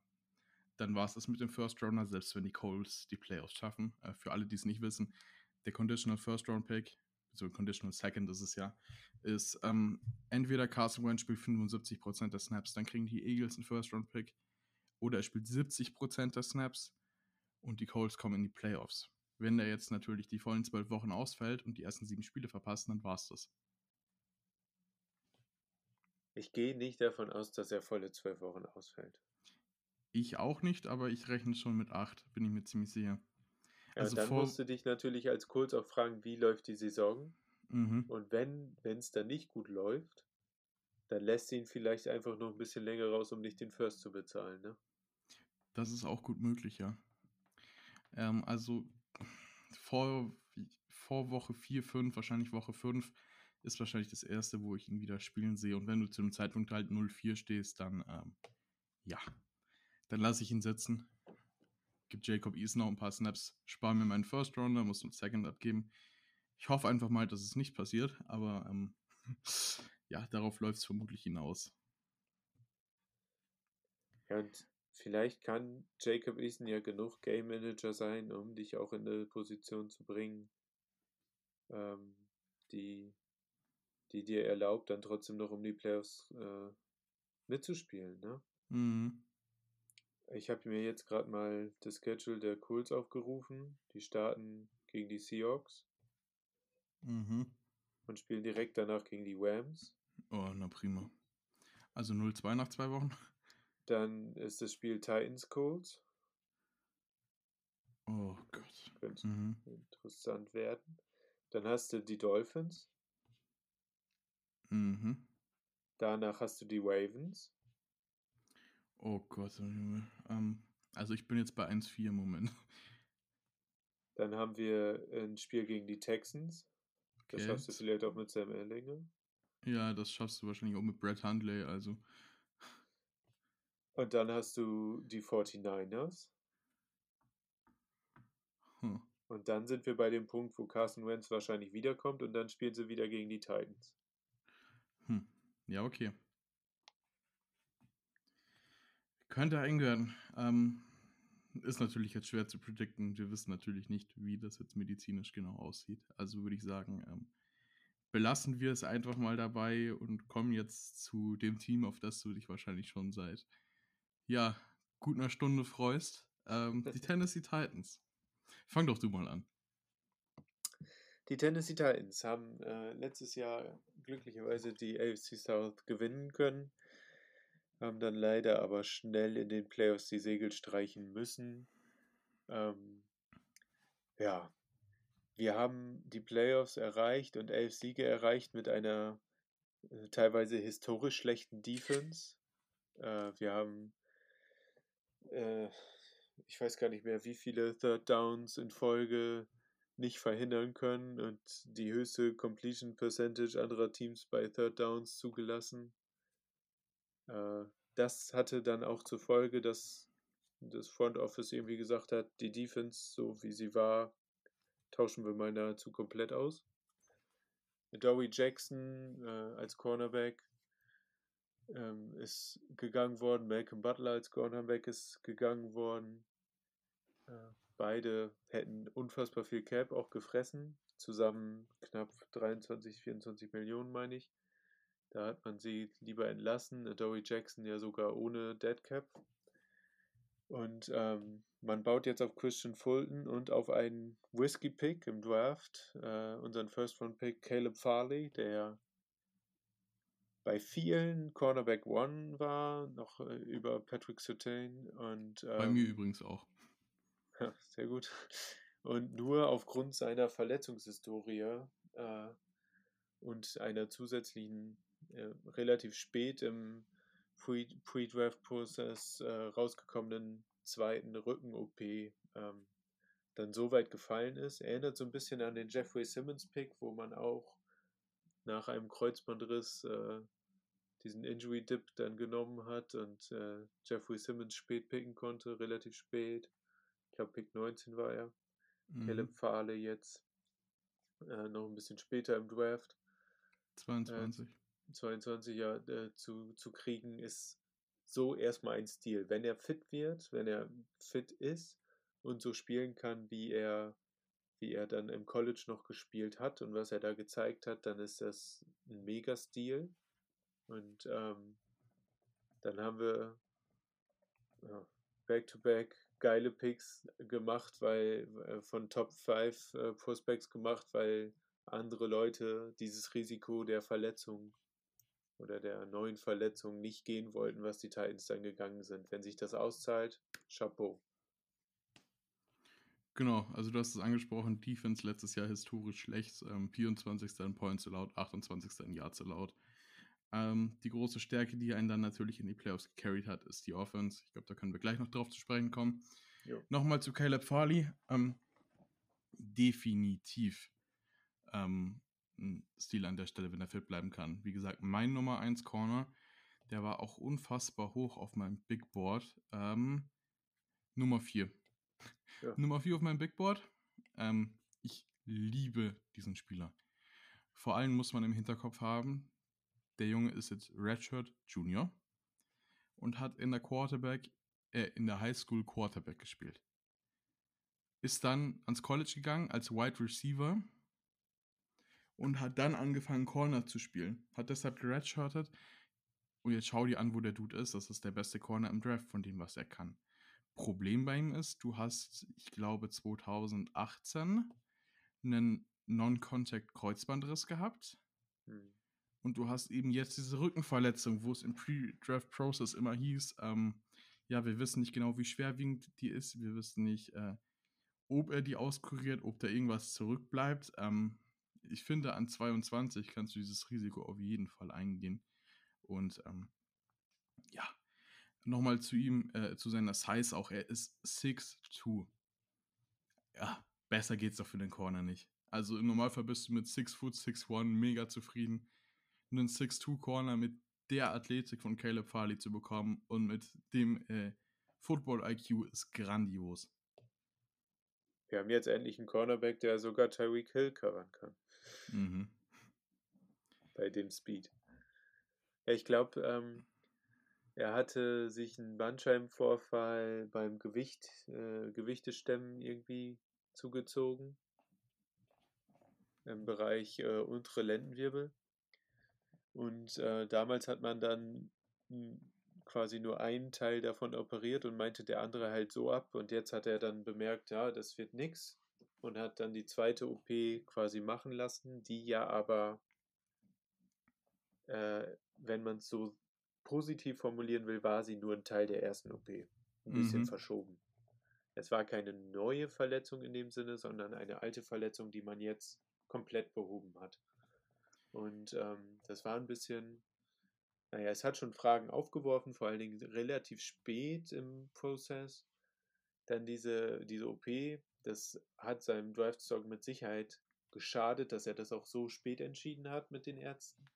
[SPEAKER 1] Dann war es das mit dem First Rounder, selbst wenn die Colts die Playoffs schaffen. Äh, für alle, die es nicht wissen, der Conditional First Round Pick so Conditional Second ist es ja, ist ähm, entweder Carson Wentz spielt 75% der Snaps, dann kriegen die Eagles einen First-Round-Pick, oder er spielt 70% der Snaps und die Colts kommen in die Playoffs. Wenn der jetzt natürlich die vollen zwölf Wochen ausfällt und die ersten sieben Spiele verpasst, dann war's das.
[SPEAKER 2] Ich gehe nicht davon aus, dass er volle zwölf Wochen ausfällt.
[SPEAKER 1] Ich auch nicht, aber ich rechne schon mit acht, bin ich mir ziemlich sicher.
[SPEAKER 2] Also dann vor... musst du dich natürlich als Colts auch fragen, wie läuft die Saison? Mhm. Und wenn es dann nicht gut läuft, dann lässt ihn vielleicht einfach noch ein bisschen länger raus, um nicht den First zu bezahlen. Ne?
[SPEAKER 1] Das ist auch gut möglich, ja. Ähm, also vor, vor Woche 4, 5, wahrscheinlich Woche 5, ist wahrscheinlich das erste, wo ich ihn wieder spielen sehe. Und wenn du zu dem Zeitpunkt halt 0-4 stehst, dann ähm, ja, dann lasse ich ihn sitzen gibt Jacob Eason noch ein paar Snaps, spare mir meinen First Rounder, muss einen Second abgeben. Ich hoffe einfach mal, dass es nicht passiert, aber ähm, *laughs* ja, darauf läuft es vermutlich hinaus.
[SPEAKER 2] Ja, und vielleicht kann Jacob Eason ja genug Game Manager sein, um dich auch in eine Position zu bringen, ähm, die, die dir erlaubt, dann trotzdem noch um die Playoffs äh, mitzuspielen. Ne? Mhm. Ich habe mir jetzt gerade mal das Schedule der Colts aufgerufen. Die starten gegen die Seahawks. Mhm. Und spielen direkt danach gegen die Rams.
[SPEAKER 1] Oh, na prima. Also 0-2 nach zwei Wochen.
[SPEAKER 2] Dann ist das Spiel Titans Colts.
[SPEAKER 1] Oh Gott.
[SPEAKER 2] Könnte mhm. interessant werden. Dann hast du die Dolphins. Mhm. Danach hast du die Ravens.
[SPEAKER 1] Oh Gott, ähm, also ich bin jetzt bei 1-4 im Moment.
[SPEAKER 2] Dann haben wir ein Spiel gegen die Texans. Das okay. schaffst du vielleicht auch mit Sam Ellinger.
[SPEAKER 1] Ja, das schaffst du wahrscheinlich auch mit Brett Hundley, also.
[SPEAKER 2] Und dann hast du die 49ers. Hm. Und dann sind wir bei dem Punkt, wo Carson Wentz wahrscheinlich wiederkommt und dann spielen sie wieder gegen die Titans.
[SPEAKER 1] Hm. Ja, okay. Könnte eingehören. Ähm, ist natürlich jetzt schwer zu predikten. Wir wissen natürlich nicht, wie das jetzt medizinisch genau aussieht. Also würde ich sagen, ähm, belassen wir es einfach mal dabei und kommen jetzt zu dem Team, auf das du dich wahrscheinlich schon seit ja, gut einer Stunde freust. Ähm, die Tennessee Titans. Fang doch du mal an.
[SPEAKER 2] Die Tennessee Titans haben äh, letztes Jahr glücklicherweise die AFC South gewinnen können haben dann leider aber schnell in den Playoffs die Segel streichen müssen. Ähm, ja, wir haben die Playoffs erreicht und elf Siege erreicht mit einer äh, teilweise historisch schlechten Defense. Äh, wir haben, äh, ich weiß gar nicht mehr, wie viele Third Downs in Folge nicht verhindern können und die höchste Completion Percentage anderer Teams bei Third Downs zugelassen. Äh, das hatte dann auch zur Folge, dass das Front Office irgendwie gesagt hat, die Defense, so wie sie war, tauschen wir mal nahezu komplett aus. Dowie Jackson äh, als Cornerback ähm, ist gegangen worden. Malcolm Butler als Cornerback ist gegangen worden. Äh, beide hätten unfassbar viel Cap auch gefressen. Zusammen knapp 23, 24 Millionen, meine ich. Da hat man sie lieber entlassen. Dory Jackson ja sogar ohne Dead Cap. Und ähm, man baut jetzt auf Christian Fulton und auf einen Whiskey-Pick im Draft, äh, unseren First-Round-Pick Caleb Farley, der bei vielen Cornerback One war, noch äh, über Patrick Sertain und
[SPEAKER 1] ähm, bei mir übrigens auch. *laughs*
[SPEAKER 2] Ja, sehr gut. Und nur aufgrund seiner Verletzungshistorie äh, und einer zusätzlichen äh, relativ spät im Pre-Draft-Prozess äh, rausgekommenen zweiten Rücken-OP ähm, dann so weit gefallen ist. Erinnert so ein bisschen an den Jeffrey Simmons-Pick, wo man auch nach einem Kreuzbandriss äh, diesen Injury-Dip dann genommen hat und äh, Jeffrey Simmons spät picken konnte, relativ spät. Ich glaube, Pick 19 war er. Mhm. Caleb Fahle jetzt äh, noch ein bisschen später im Draft.
[SPEAKER 1] 22.
[SPEAKER 2] 22 ja, äh, zu, zu kriegen, ist so erstmal ein Stil. Wenn er fit wird, wenn er fit ist und so spielen kann, wie er, wie er dann im College noch gespielt hat und was er da gezeigt hat, dann ist das ein Mega-Stil. Und ähm, dann haben wir Back-to-Back geile Picks gemacht, weil äh, von Top 5 äh, Prospects gemacht, weil andere Leute dieses Risiko der Verletzung oder der neuen Verletzung nicht gehen wollten, was die Titans dann gegangen sind. Wenn sich das auszahlt, Chapeau.
[SPEAKER 1] Genau, also du hast es angesprochen, Defense letztes Jahr historisch schlecht, ähm, 24. in Points allowed, 28. in Yards allowed. Ähm, die große Stärke, die einen dann natürlich in die Playoffs gecarried hat, ist die Offense. Ich glaube, da können wir gleich noch drauf zu sprechen kommen. Jo. Nochmal zu Caleb Farley. Ähm, definitiv ähm, ein Stil an der Stelle, wenn er fit bleiben kann. Wie gesagt, mein Nummer 1 Corner, der war auch unfassbar hoch auf meinem Big Board. Ähm, Nummer 4. Ja. *laughs* Nummer 4 auf meinem Big Board. Ähm, ich liebe diesen Spieler. Vor allem muss man im Hinterkopf haben, der Junge ist jetzt Redshirt Junior und hat in der Quarterback, äh, in der Highschool Quarterback gespielt. Ist dann ans College gegangen als Wide Receiver und hat dann angefangen, Corner zu spielen. Hat deshalb geredshirtet. Und jetzt schau dir an, wo der Dude ist. Das ist der beste Corner im Draft von dem, was er kann. Problem bei ihm ist, du hast, ich glaube, 2018 einen Non-Contact-Kreuzbandriss gehabt. Hm. Und du hast eben jetzt diese Rückenverletzung, wo es im Pre-Draft-Process immer hieß, ähm, ja, wir wissen nicht genau, wie schwerwiegend die ist. Wir wissen nicht, äh, ob er die auskuriert, ob da irgendwas zurückbleibt. Ähm, ich finde, an 22 kannst du dieses Risiko auf jeden Fall eingehen. Und ähm, ja, nochmal zu ihm, äh, zu seiner Size auch. Er ist 6'2. Ja, besser geht's doch für den Corner nicht. Also im Normalfall bist du mit 6 Foot 6'1 mega zufrieden. Einen 6'2 Corner mit der Athletik von Caleb Farley zu bekommen und mit dem äh, Football IQ ist grandios.
[SPEAKER 2] Wir haben jetzt endlich einen Cornerback, der sogar Tyreek Hill covern kann. Mhm. Bei dem Speed. Ja, ich glaube, ähm, er hatte sich einen Bandscheibenvorfall beim Gewicht, äh, Gewichtestemmen irgendwie zugezogen. Im Bereich äh, untere Lendenwirbel. Und äh, damals hat man dann quasi nur einen Teil davon operiert und meinte der andere halt so ab. Und jetzt hat er dann bemerkt, ja, das wird nichts und hat dann die zweite OP quasi machen lassen, die ja aber, äh, wenn man es so positiv formulieren will, war sie nur ein Teil der ersten OP. Ein bisschen mhm. verschoben. Es war keine neue Verletzung in dem Sinne, sondern eine alte Verletzung, die man jetzt komplett behoben hat. Und ähm, das war ein bisschen, naja, es hat schon Fragen aufgeworfen, vor allen Dingen relativ spät im Prozess. Dann diese, diese OP, das hat seinem Draftstock mit Sicherheit geschadet, dass er das auch so spät entschieden hat mit den Ärzten.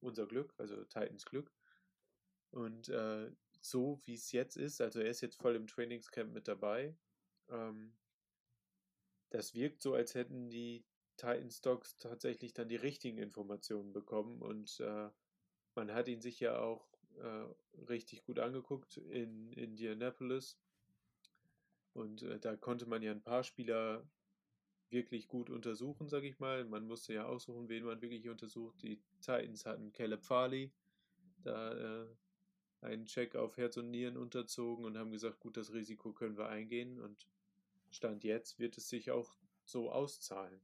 [SPEAKER 2] Unser Glück, also Titans Glück. Und äh, so wie es jetzt ist, also er ist jetzt voll im Trainingscamp mit dabei. Ähm, das wirkt so, als hätten die Titan Stocks tatsächlich dann die richtigen Informationen bekommen und äh, man hat ihn sich ja auch äh, richtig gut angeguckt in Indianapolis. Und äh, da konnte man ja ein paar Spieler wirklich gut untersuchen, sage ich mal. Man musste ja aussuchen, wen man wirklich untersucht. Die Titans hatten Caleb Farley, da äh, einen Check auf Herz und Nieren unterzogen und haben gesagt, gut, das Risiko können wir eingehen. Und Stand jetzt wird es sich auch so auszahlen.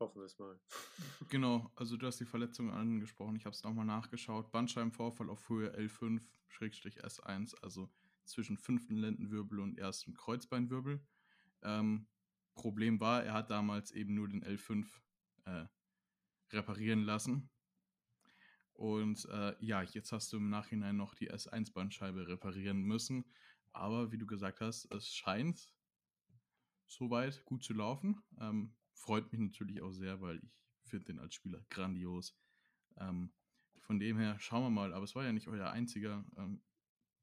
[SPEAKER 2] Hoffen wir es mal. *laughs*
[SPEAKER 1] Genau, also du hast die Verletzung angesprochen. Ich habe es nochmal nachgeschaut. Bandscheibenvorfall auf Höhe L5-S1, also zwischen fünften Lendenwirbel und ersten Kreuzbeinwirbel. Ähm, Problem war, er hat damals eben nur den L5 äh, reparieren lassen. Und äh, ja, jetzt hast du im Nachhinein noch die S1-Bandscheibe reparieren müssen. Aber wie du gesagt hast, es scheint soweit gut zu laufen. Ähm, freut mich natürlich auch sehr, weil ich finde den als Spieler grandios. Ähm, von dem her schauen wir mal. Aber es war ja nicht euer einziger ähm,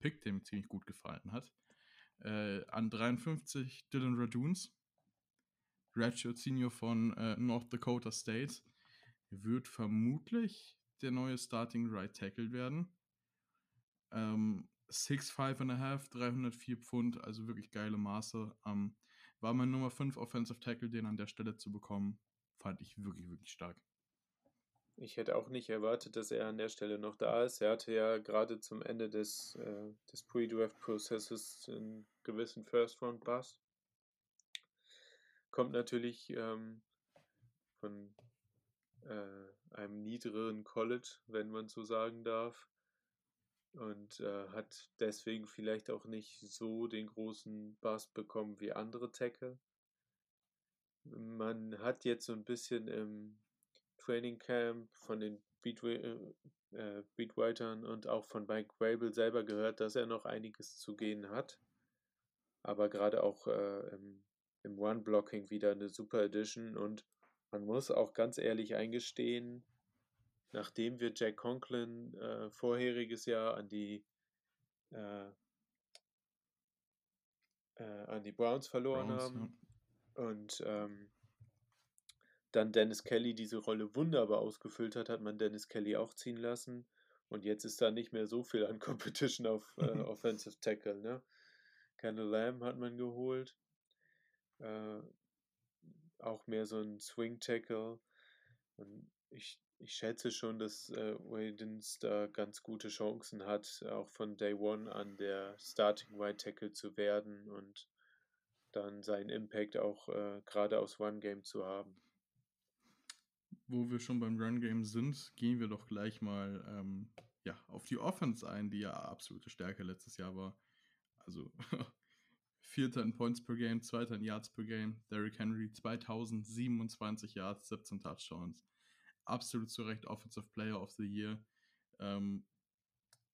[SPEAKER 1] Pick, der mir ziemlich gut gefallen hat. Äh, an 53 Dylan Raduns, Redshirt Senior von äh, North Dakota State. Wird vermutlich der neue Starting Right Tackle werden. Ähm, 6'5 and a half, 304 Pfund, also wirklich geile Maße. Ähm, war mein Nummer 5 Offensive Tackle, den an der Stelle zu bekommen, fand ich wirklich, wirklich stark.
[SPEAKER 2] Ich hätte auch nicht erwartet, dass er an der Stelle noch da ist. Er hatte ja gerade zum Ende des, äh, des Pre-Draft-Prozesses einen gewissen First-Round-Pass. Kommt natürlich ähm, von äh, einem niedrigeren College, wenn man so sagen darf und äh, hat deswegen vielleicht auch nicht so den großen Bass bekommen wie andere Tackle. Man hat jetzt so ein bisschen im Training Camp von den Beat, äh, äh, Beatwritern und auch von Mike Grable selber gehört, dass er noch einiges zu gehen hat. Aber gerade auch äh, im, im One-Blocking wieder eine super Edition und man muss auch ganz ehrlich eingestehen, nachdem wir Jack Conklin äh, vorheriges Jahr an die äh, äh, an die Browns verloren Browns, haben ja. und ähm, dann Dennis Kelly diese Rolle wunderbar ausgefüllt hat, hat man Dennis Kelly auch ziehen lassen und jetzt ist da nicht mehr so viel an *laughs* Competition auf äh, *laughs* Offensive Tackle. Ne? Kendall Lamb hat man geholt, äh, auch mehr so ein Swing Tackle und ich ich schätze schon, dass äh, Wadens da ganz gute Chancen hat, auch von Day One an der Starting White Tackle zu werden und dann seinen Impact auch äh, gerade aus One Game zu haben.
[SPEAKER 1] Wo wir schon beim Run Game sind, gehen wir doch gleich mal ähm, ja, auf die Offense ein, die ja absolute Stärke letztes Jahr war. Also *laughs* Vierter in Points per Game, Zweiter in Yards per Game. Derrick Henry 2027 Yards, 17 Touchdowns absolut zu Recht Offensive Player of the Year. Ähm,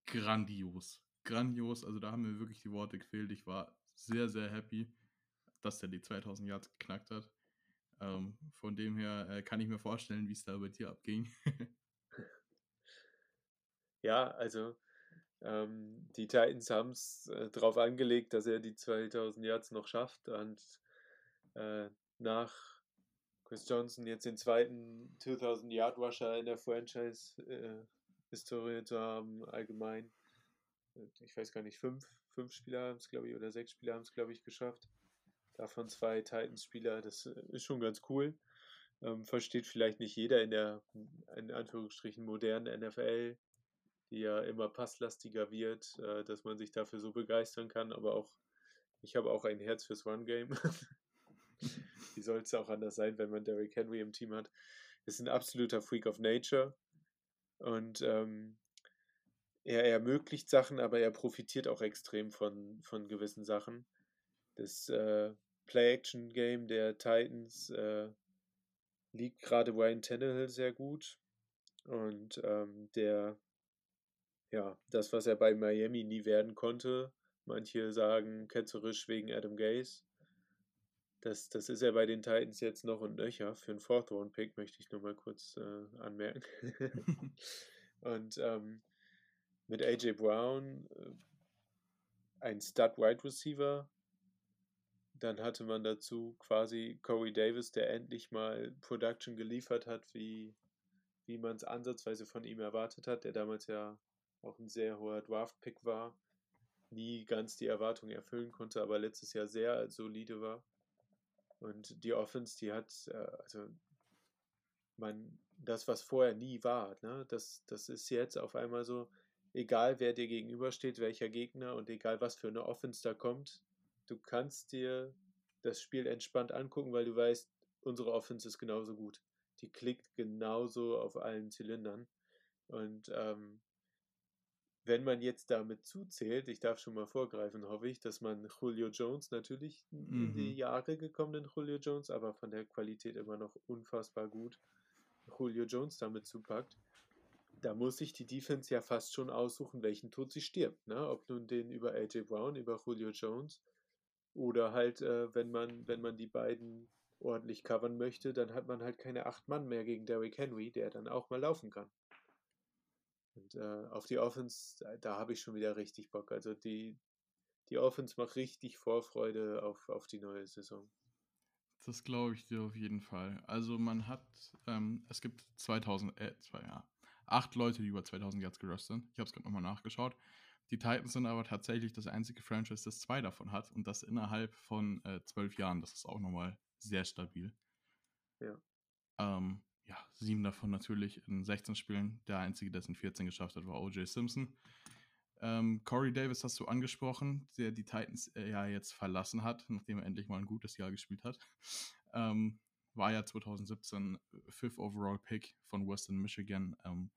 [SPEAKER 1] grandios. Grandios. Also da haben mir wirklich die Worte gefehlt. Ich war sehr, sehr happy, dass er die 2000 Yards geknackt hat. Ähm, von dem her äh, kann ich mir vorstellen, wie es da bei dir abging. *laughs*
[SPEAKER 2] ja, also ähm, die Titans haben es äh, darauf angelegt, dass er die 2000 Yards noch schafft und äh, nach Chris Johnson jetzt den zweiten 2000 Yard Rusher in der Franchise-Historie äh, zu haben, allgemein. Ich weiß gar nicht, fünf, fünf Spieler haben es, glaube ich, oder sechs Spieler haben es, glaube ich, geschafft. Davon zwei Titans-Spieler, das äh, ist schon ganz cool. Ähm, versteht vielleicht nicht jeder in der, in Anführungsstrichen, modernen NFL, die ja immer passlastiger wird, äh, dass man sich dafür so begeistern kann, aber auch, ich habe auch ein Herz fürs One-Game. *laughs* Wie soll es auch anders sein, wenn man Derrick Henry im Team hat? Ist ein absoluter Freak of Nature. Und ähm, er ermöglicht Sachen, aber er profitiert auch extrem von, von gewissen Sachen. Das äh, Play-Action-Game der Titans äh, liegt gerade Ryan Tannehill sehr gut. Und ähm, der, ja, das, was er bei Miami nie werden konnte, manche sagen ketzerisch wegen Adam Gaze, das, das ist ja bei den Titans jetzt noch und nöcher. Für einen Fourth Round Pick möchte ich nur mal kurz äh, anmerken. *laughs* *laughs* und ähm, mit AJ Brown äh, ein Stud Wide Receiver. Dann hatte man dazu quasi Corey Davis, der endlich mal Production geliefert hat, wie, wie man es ansatzweise von ihm erwartet hat, der damals ja auch ein sehr hoher Draft-Pick war, nie ganz die Erwartungen erfüllen konnte, aber letztes Jahr sehr solide war. Und die Offense, die hat, äh, also man, das, was vorher nie war, ne, das, das ist jetzt auf einmal so, egal wer dir gegenübersteht, welcher Gegner und egal was für eine Offense da kommt, du kannst dir das Spiel entspannt angucken, weil du weißt, unsere Offense ist genauso gut. Die klickt genauso auf allen Zylindern. Und ähm, wenn man jetzt damit zuzählt, ich darf schon mal vorgreifen, hoffe ich, dass man Julio Jones natürlich mhm. in die mhm. Jahre gekommenen Julio Jones, aber von der Qualität immer noch unfassbar gut, Julio Jones damit zupackt. Da muss sich die Defense ja fast schon aussuchen, welchen Tod sie stirbt. Ne? Ob nun den über AJ Brown, über Julio Jones oder halt, äh, wenn man, wenn man die beiden ordentlich covern möchte, dann hat man halt keine acht Mann mehr gegen Derrick Henry, der dann auch mal laufen kann. Und äh, auf die Offense, da, habe ich schon wieder richtig Bock. Also die, die Offense macht richtig Vorfreude auf, auf die neue Saison.
[SPEAKER 1] Das glaube ich dir auf jeden Fall. Also man hat, ähm, es gibt 2000, äh, zwei, ja, acht Leute, die über 2000 Yards gerusht sind. Ich habe es gerade nochmal nachgeschaut. Die Titans sind aber tatsächlich das einzige Franchise, das zwei davon hat und das innerhalb von äh, zwölf Jahren. Das ist auch nochmal sehr stabil.
[SPEAKER 2] Ja.
[SPEAKER 1] Ähm, ja, sieben davon natürlich in 16 Spielen. Der einzige, der es in 14 geschafft hat, war O.J. Simpson. Ähm, Corey Davis hast du angesprochen, der die Titans äh, ja jetzt verlassen hat, nachdem er endlich mal ein gutes Jahr gespielt hat. Ähm, war ja 2017 Fifth Overall Pick von Western Michigan. Ähm,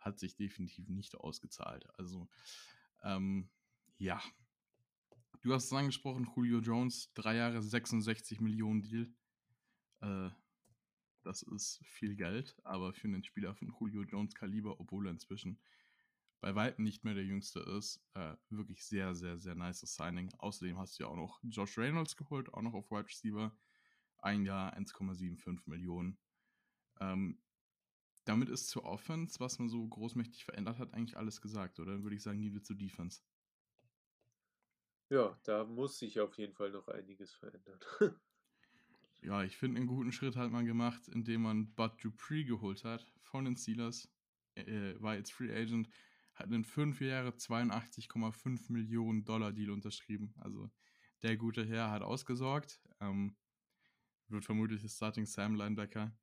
[SPEAKER 1] hat sich definitiv nicht ausgezahlt. Also, ähm, ja. Du hast es angesprochen, Julio Jones, drei Jahre 66 Millionen Deal. Äh, das ist viel Geld, aber für einen Spieler von Julio Jones Kaliber, obwohl er inzwischen bei weitem nicht mehr der Jüngste ist, äh, wirklich sehr, sehr, sehr nice Signing. Außerdem hast du ja auch noch Josh Reynolds geholt, auch noch auf Wide Receiver. Ein Jahr 1,75 Millionen. Ähm, damit ist zur Offense, was man so großmächtig verändert hat, eigentlich alles gesagt, oder? Dann würde ich sagen, gehen wir zur Defense.
[SPEAKER 2] Ja, da muss sich auf jeden Fall noch einiges verändern. *laughs*
[SPEAKER 1] ja, ich finde, einen guten Schritt hat man gemacht, indem man Bud Dupree geholt hat von den Steelers. Äh, war jetzt Free Agent, hat einen 5 Jahre 82,5 Millionen Dollar Deal unterschrieben. Also der gute Herr hat ausgesorgt. Ähm, wird vermutlich das Starting Sam Linebacker.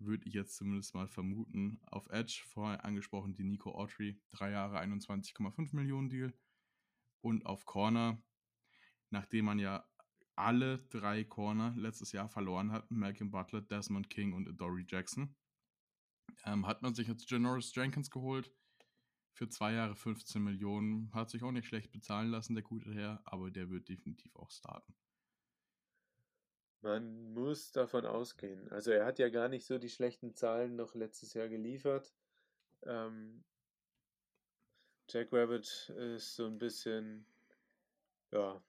[SPEAKER 1] Würde ich jetzt zumindest mal vermuten. Auf Edge, vorher angesprochen, die Nico Autry, 3 Jahre 21,5 Millionen Deal. Und auf Corner, nachdem man ja alle drei Corner letztes Jahr verloren hat, Malcolm Butler, Desmond King und Dory Jackson, ähm, hat man sich jetzt Janoris Jenkins geholt für zwei Jahre 15 Millionen. Hat sich auch nicht schlecht bezahlen lassen, der gute Herr, aber der wird definitiv auch starten.
[SPEAKER 2] Man muss davon ausgehen. Also er hat ja gar nicht so die schlechten Zahlen noch letztes Jahr geliefert. Ähm, Jack Rabbit ist so ein bisschen, ja,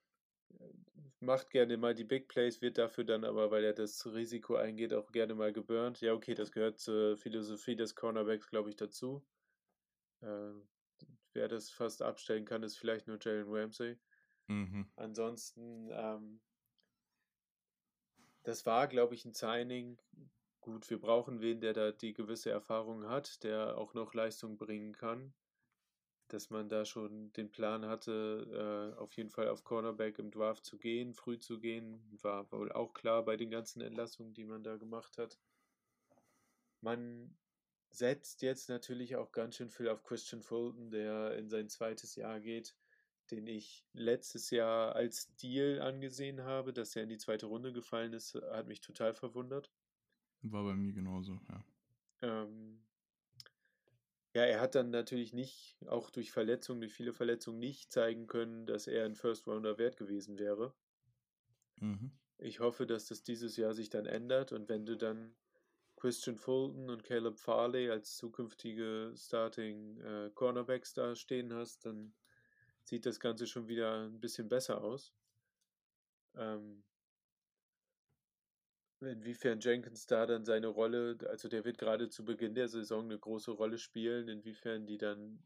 [SPEAKER 2] macht gerne mal die Big Plays, wird dafür dann aber, weil er das Risiko eingeht, auch gerne mal geburnt. Ja, okay, das gehört zur Philosophie des Cornerbacks, glaube ich, dazu. Äh, wer das fast abstellen kann, ist vielleicht nur Jalen Ramsey. Mhm. Ansonsten, ähm, das war, glaube ich, ein Signing. Gut, wir brauchen wen, der da die gewisse Erfahrung hat, der auch noch Leistung bringen kann dass man da schon den Plan hatte, äh, auf jeden Fall auf Cornerback im Draft zu gehen, früh zu gehen, war wohl auch klar bei den ganzen Entlassungen, die man da gemacht hat. Man setzt jetzt natürlich auch ganz schön viel auf Christian Fulton, der in sein zweites Jahr geht, den ich letztes Jahr als Deal angesehen habe, dass er in die zweite Runde gefallen ist, hat mich total verwundert.
[SPEAKER 1] War bei mir genauso, ja.
[SPEAKER 2] Ähm, ja, er hat dann natürlich nicht, auch durch Verletzungen, durch viele Verletzungen nicht zeigen können, dass er ein First Rounder wert gewesen wäre. Mhm. Ich hoffe, dass das dieses Jahr sich dann ändert und wenn du dann Christian Fulton und Caleb Farley als zukünftige Starting äh, Cornerbacks da stehen hast, dann sieht das Ganze schon wieder ein bisschen besser aus. Ähm, Inwiefern Jenkins da dann seine Rolle, also der wird gerade zu Beginn der Saison eine große Rolle spielen, inwiefern die dann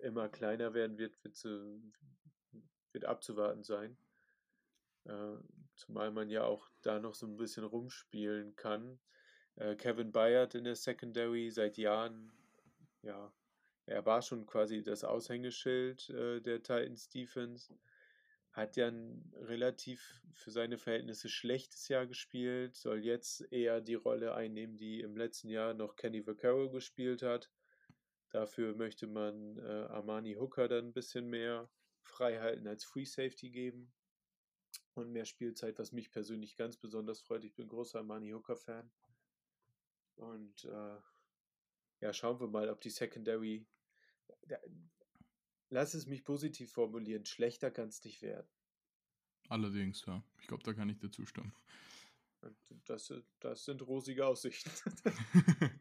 [SPEAKER 2] äh, immer kleiner werden wird, wird, zu, wird abzuwarten sein. Äh, zumal man ja auch da noch so ein bisschen rumspielen kann. Äh, Kevin Bayard in der Secondary seit Jahren, ja, er war schon quasi das Aushängeschild äh, der Titans Defense. Hat ja ein relativ für seine Verhältnisse schlechtes Jahr gespielt, soll jetzt eher die Rolle einnehmen, die im letzten Jahr noch Kenny Vaccaro gespielt hat. Dafür möchte man äh, Armani Hooker dann ein bisschen mehr Freiheiten als Free Safety geben und mehr Spielzeit, was mich persönlich ganz besonders freut. Ich bin großer Armani Hooker-Fan. Und äh, ja, schauen wir mal, ob die Secondary. Da, lass es mich positiv formulieren, schlechter kann es nicht werden.
[SPEAKER 1] Allerdings, ja. Ich glaube, da kann ich dir zustimmen.
[SPEAKER 2] Das, das sind rosige Aussichten. *laughs*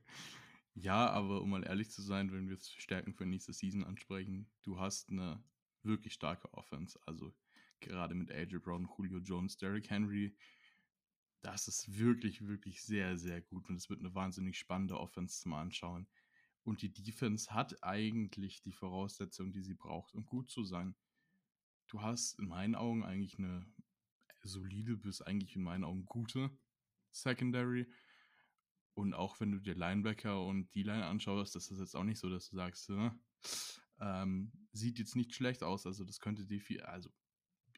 [SPEAKER 1] ja, aber um mal ehrlich zu sein, wenn wir jetzt Stärken für nächste Season ansprechen, du hast eine wirklich starke Offense. Also gerade mit AJ Brown, Julio Jones, Derrick Henry. Das ist wirklich, wirklich sehr, sehr gut und es wird eine wahnsinnig spannende Offense zum Anschauen. Und die Defense hat eigentlich die Voraussetzungen, die sie braucht, um gut zu sein. Du hast in meinen Augen eigentlich eine solide bis eigentlich in meinen Augen gute Secondary. Und auch wenn du dir Linebacker und die Line anschaust, das ist jetzt auch nicht so, dass du sagst, ne? ähm, sieht jetzt nicht schlecht aus. Also das könnte die, also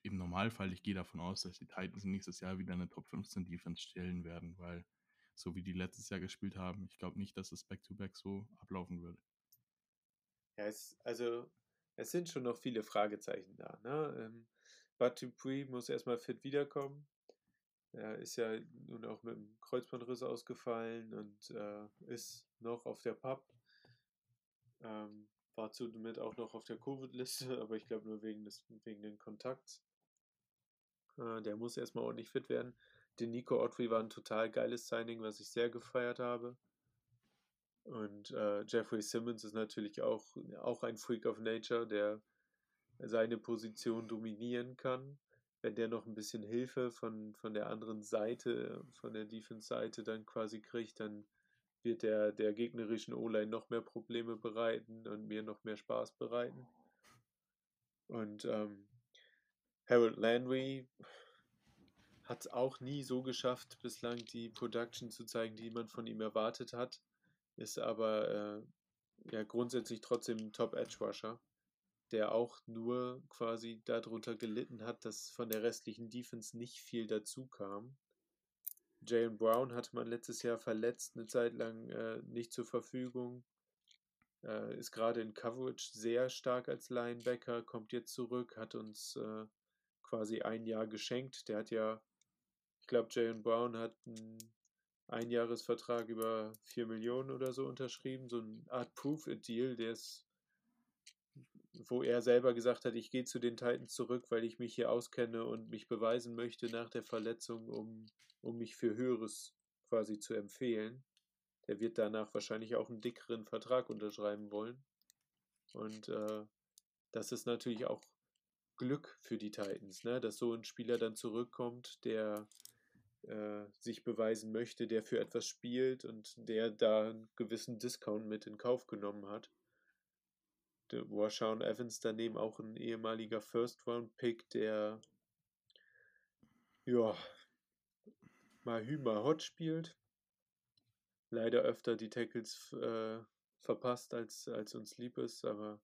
[SPEAKER 1] im Normalfall, ich gehe davon aus, dass die Titans nächstes Jahr wieder eine Top 15 Defense stellen werden, weil so wie die letztes Jahr gespielt haben, ich glaube nicht, dass es Back-to-Back -back so ablaufen würde.
[SPEAKER 2] Ja, es, also es sind schon noch viele Fragezeichen da. Ne? Ähm, Bud Dupree muss erstmal fit wiederkommen. Er ist ja nun auch mit dem Kreuzbandriss ausgefallen und äh, ist noch auf der Pub. Ähm, war zudem auch noch auf der Covid-Liste, *laughs* aber ich glaube nur wegen des wegen den Kontakts. Äh, der muss erstmal ordentlich fit werden. Den Nico Autry war ein total geiles Signing, was ich sehr gefeiert habe. Und äh, Jeffrey Simmons ist natürlich auch, auch ein Freak of Nature, der seine Position dominieren kann. Wenn der noch ein bisschen Hilfe von, von der anderen Seite, von der Defense-Seite dann quasi kriegt, dann wird der, der gegnerischen O-Line noch mehr Probleme bereiten und mir noch mehr Spaß bereiten. Und ähm, Harold Landry hat es auch nie so geschafft, bislang die Production zu zeigen, die man von ihm erwartet hat. Ist aber äh, ja grundsätzlich trotzdem ein Top-Edge-Rusher, der auch nur quasi darunter gelitten hat, dass von der restlichen Defense nicht viel dazu kam. Jalen Brown hatte man letztes Jahr verletzt, eine Zeit lang äh, nicht zur Verfügung. Äh, ist gerade in Coverage sehr stark als Linebacker, kommt jetzt zurück, hat uns äh, quasi ein Jahr geschenkt. Der hat ja, ich glaube, Jalen Brown hat einen Einjahresvertrag über 4 Millionen oder so unterschrieben, so eine Art Proof-It-Deal, der ist, wo er selber gesagt hat, ich gehe zu den Titans zurück, weil ich mich hier auskenne und mich beweisen möchte nach der Verletzung, um, um mich für Höheres quasi zu empfehlen. Der wird danach wahrscheinlich auch einen dickeren Vertrag unterschreiben wollen. Und äh, das ist natürlich auch Glück für die Titans, ne? dass so ein Spieler dann zurückkommt, der äh, sich beweisen möchte, der für etwas spielt und der da einen gewissen Discount mit in Kauf genommen hat. Washawn Evans daneben auch ein ehemaliger First-Round-Pick, der ja mal Hü, mal Hot spielt. Leider öfter die Tackles äh, verpasst, als, als uns lieb ist, aber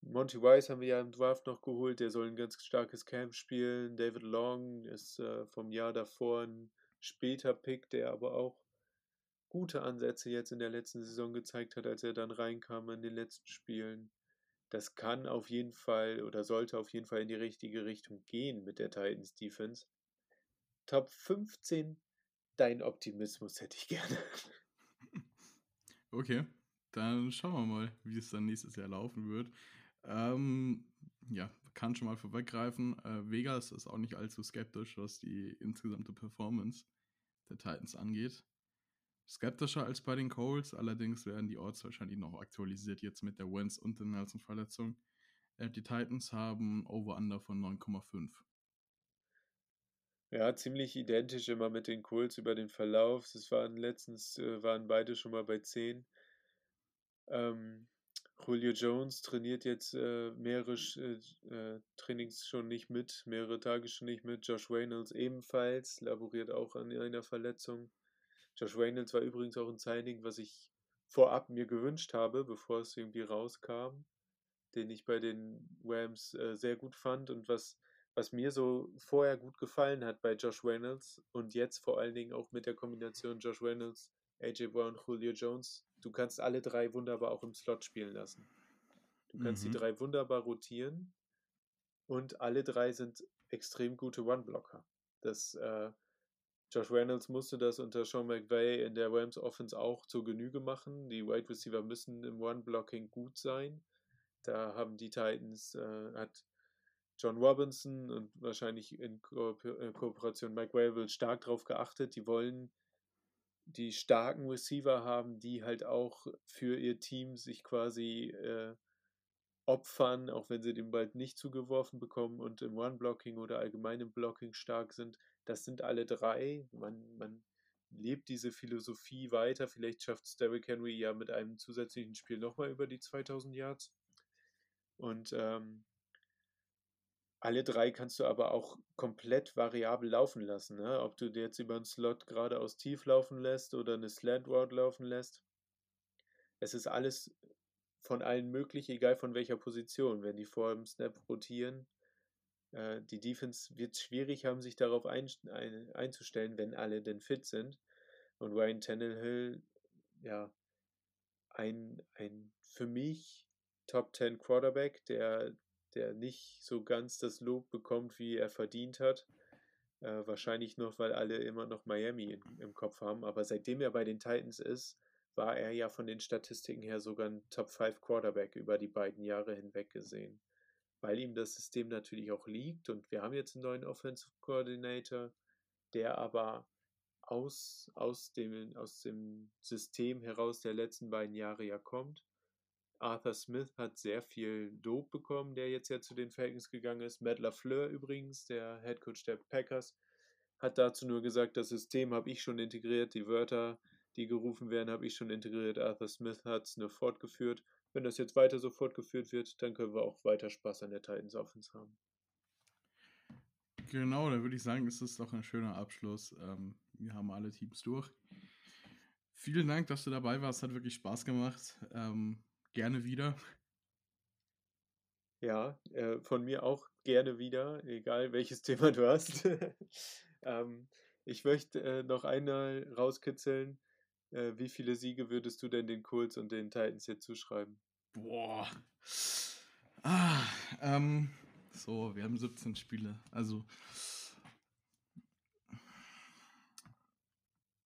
[SPEAKER 2] Monty Wise haben wir ja im Draft noch geholt, der soll ein ganz starkes Camp spielen. David Long ist äh, vom Jahr davor ein später Pick, der aber auch gute Ansätze jetzt in der letzten Saison gezeigt hat, als er dann reinkam in den letzten Spielen. Das kann auf jeden Fall oder sollte auf jeden Fall in die richtige Richtung gehen mit der Titans Defense. Top 15, dein Optimismus hätte ich gerne. *laughs*
[SPEAKER 1] Okay, dann schauen wir mal, wie es dann nächstes Jahr laufen wird. Ähm, ja, kann schon mal vorweggreifen. Äh, Vegas ist auch nicht allzu skeptisch, was die insgesamte Performance der Titans angeht. Skeptischer als bei den Coles, allerdings werden die Odds wahrscheinlich noch aktualisiert jetzt mit der Wentz und der Nelson-Verletzung. Äh, die Titans haben Over-Under von 9,5.
[SPEAKER 2] Ja, ziemlich identisch immer mit den Colts über den Verlauf. Es waren letztens äh, waren beide schon mal bei 10. Ähm, Julio Jones trainiert jetzt äh, mehrere äh, äh, Trainings schon nicht mit, mehrere Tage schon nicht mit. Josh Reynolds ebenfalls, laboriert auch an einer Verletzung. Josh Reynolds war übrigens auch ein Signing, was ich vorab mir gewünscht habe, bevor es irgendwie rauskam, den ich bei den Rams äh, sehr gut fand und was, was mir so vorher gut gefallen hat bei Josh Reynolds und jetzt vor allen Dingen auch mit der Kombination Josh Reynolds, AJ Brown, Julio Jones. Du kannst alle drei wunderbar auch im Slot spielen lassen. Du kannst mhm. die drei wunderbar rotieren und alle drei sind extrem gute One-Blocker. Das äh, Josh Reynolds musste das unter Sean McVay in der Rams Offense auch zur Genüge machen. Die Wide Receiver müssen im One-Blocking gut sein. Da haben die Titans, äh, hat John Robinson und wahrscheinlich in Ko äh, Kooperation Mike Wavell stark darauf geachtet. Die wollen die starken Receiver haben, die halt auch für ihr Team sich quasi äh, opfern, auch wenn sie den bald nicht zugeworfen bekommen und im One-Blocking oder allgemeinem Blocking stark sind. Das sind alle drei. Man, man lebt diese Philosophie weiter. Vielleicht schafft es Derrick Henry ja mit einem zusätzlichen Spiel nochmal über die 2000 Yards. Und ähm, alle drei kannst du aber auch komplett variabel laufen lassen. Ne? Ob du jetzt über einen Slot geradeaus tief laufen lässt oder eine Slant Route laufen lässt. Es ist alles von allen möglich, egal von welcher Position. Wenn die vor dem Snap rotieren, äh, die Defense wird es schwierig haben, sich darauf ein, ein, einzustellen, wenn alle denn fit sind. Und Ryan Tannehill, ja, ein, ein für mich Top 10 Quarterback, der, der nicht so ganz das Lob bekommt, wie er verdient hat. Äh, wahrscheinlich noch, weil alle immer noch Miami in, im Kopf haben. Aber seitdem er bei den Titans ist, war er ja von den Statistiken her sogar ein Top 5 Quarterback über die beiden Jahre hinweg gesehen. Weil ihm das System natürlich auch liegt und wir haben jetzt einen neuen Offensive Coordinator, der aber aus, aus, dem, aus dem System heraus der letzten beiden Jahre ja kommt. Arthur Smith hat sehr viel Dope bekommen, der jetzt ja zu den Falcons gegangen ist. Matt LaFleur übrigens, der Head Coach der Packers, hat dazu nur gesagt, das System habe ich schon integriert, die Wörter die gerufen werden, habe ich schon integriert. Arthur Smith hat es nur fortgeführt. Wenn das jetzt weiter so fortgeführt wird, dann können wir auch weiter Spaß an der Titans Offense haben.
[SPEAKER 1] Genau, da würde ich sagen, ist es doch ein schöner Abschluss. Ähm, wir haben alle Teams durch. Vielen Dank, dass du dabei warst. Hat wirklich Spaß gemacht. Ähm, gerne wieder.
[SPEAKER 2] Ja, äh, von mir auch gerne wieder, egal welches *laughs* Thema du hast. *laughs* ähm, ich möchte äh, noch einmal rauskitzeln. Äh, wie viele Siege würdest du denn den Colts und den Titans jetzt zuschreiben?
[SPEAKER 1] Boah. Ah, ähm, so, wir haben 17 Spiele. Also.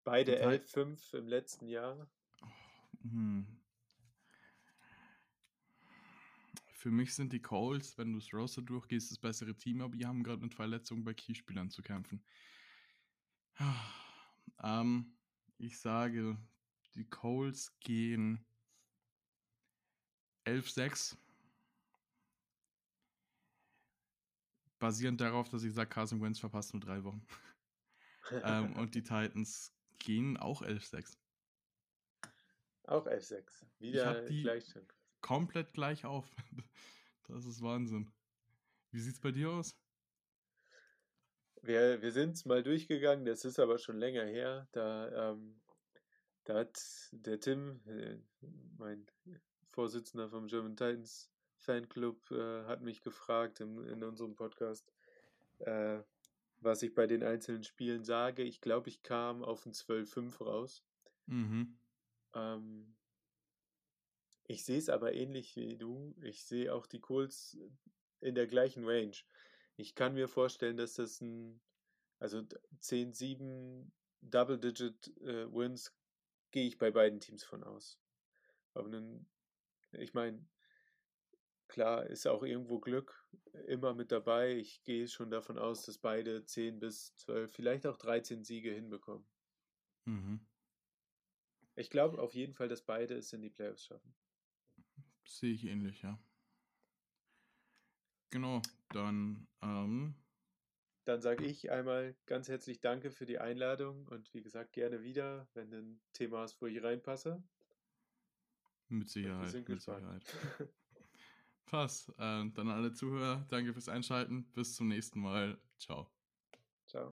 [SPEAKER 2] Beide 11-5 im letzten Jahr. Hm.
[SPEAKER 1] Für mich sind die Colts, wenn du das Roster durchgehst, das bessere Team, aber die haben gerade mit Verletzungen bei Keyspielern zu kämpfen. *sighs* Ähm, ich sage, die Coles gehen 11-6. Basierend darauf, dass ich sage, Carson Wentz verpasst nur drei Wochen. *laughs* ähm, und die Titans gehen auch 11-6.
[SPEAKER 2] Auch 11-6. Wieder gleich
[SPEAKER 1] komplett gleich auf. *laughs* das ist Wahnsinn. Wie sieht es bei dir aus?
[SPEAKER 2] Wir, wir sind es mal durchgegangen, das ist aber schon länger her. Da, ähm, da hat der Tim, äh, mein Vorsitzender vom German Titans Fanclub, äh, hat mich gefragt in, in unserem Podcast, äh, was ich bei den einzelnen Spielen sage. Ich glaube, ich kam auf ein 12-5 raus. Mhm. Ähm, ich sehe es aber ähnlich wie du. Ich sehe auch die Colts in der gleichen Range. Ich kann mir vorstellen, dass das ein, also 10, 7 Double-Digit-Wins äh, gehe ich bei beiden Teams von aus. Aber nun, ich meine, klar ist auch irgendwo Glück immer mit dabei. Ich gehe schon davon aus, dass beide 10 bis 12, vielleicht auch 13 Siege hinbekommen. Mhm. Ich glaube auf jeden Fall, dass beide es in die Playoffs schaffen.
[SPEAKER 1] Sehe ich ähnlich, ja. Genau, dann. Ähm,
[SPEAKER 2] dann sage ich einmal ganz herzlich Danke für die Einladung und wie gesagt gerne wieder, wenn du ein Thema hast, wo ich reinpasse.
[SPEAKER 1] Mit Sicherheit. Mit. Sicherheit. *laughs* Pass. Äh, dann an alle Zuhörer, danke fürs Einschalten. Bis zum nächsten Mal. Ciao. Ciao.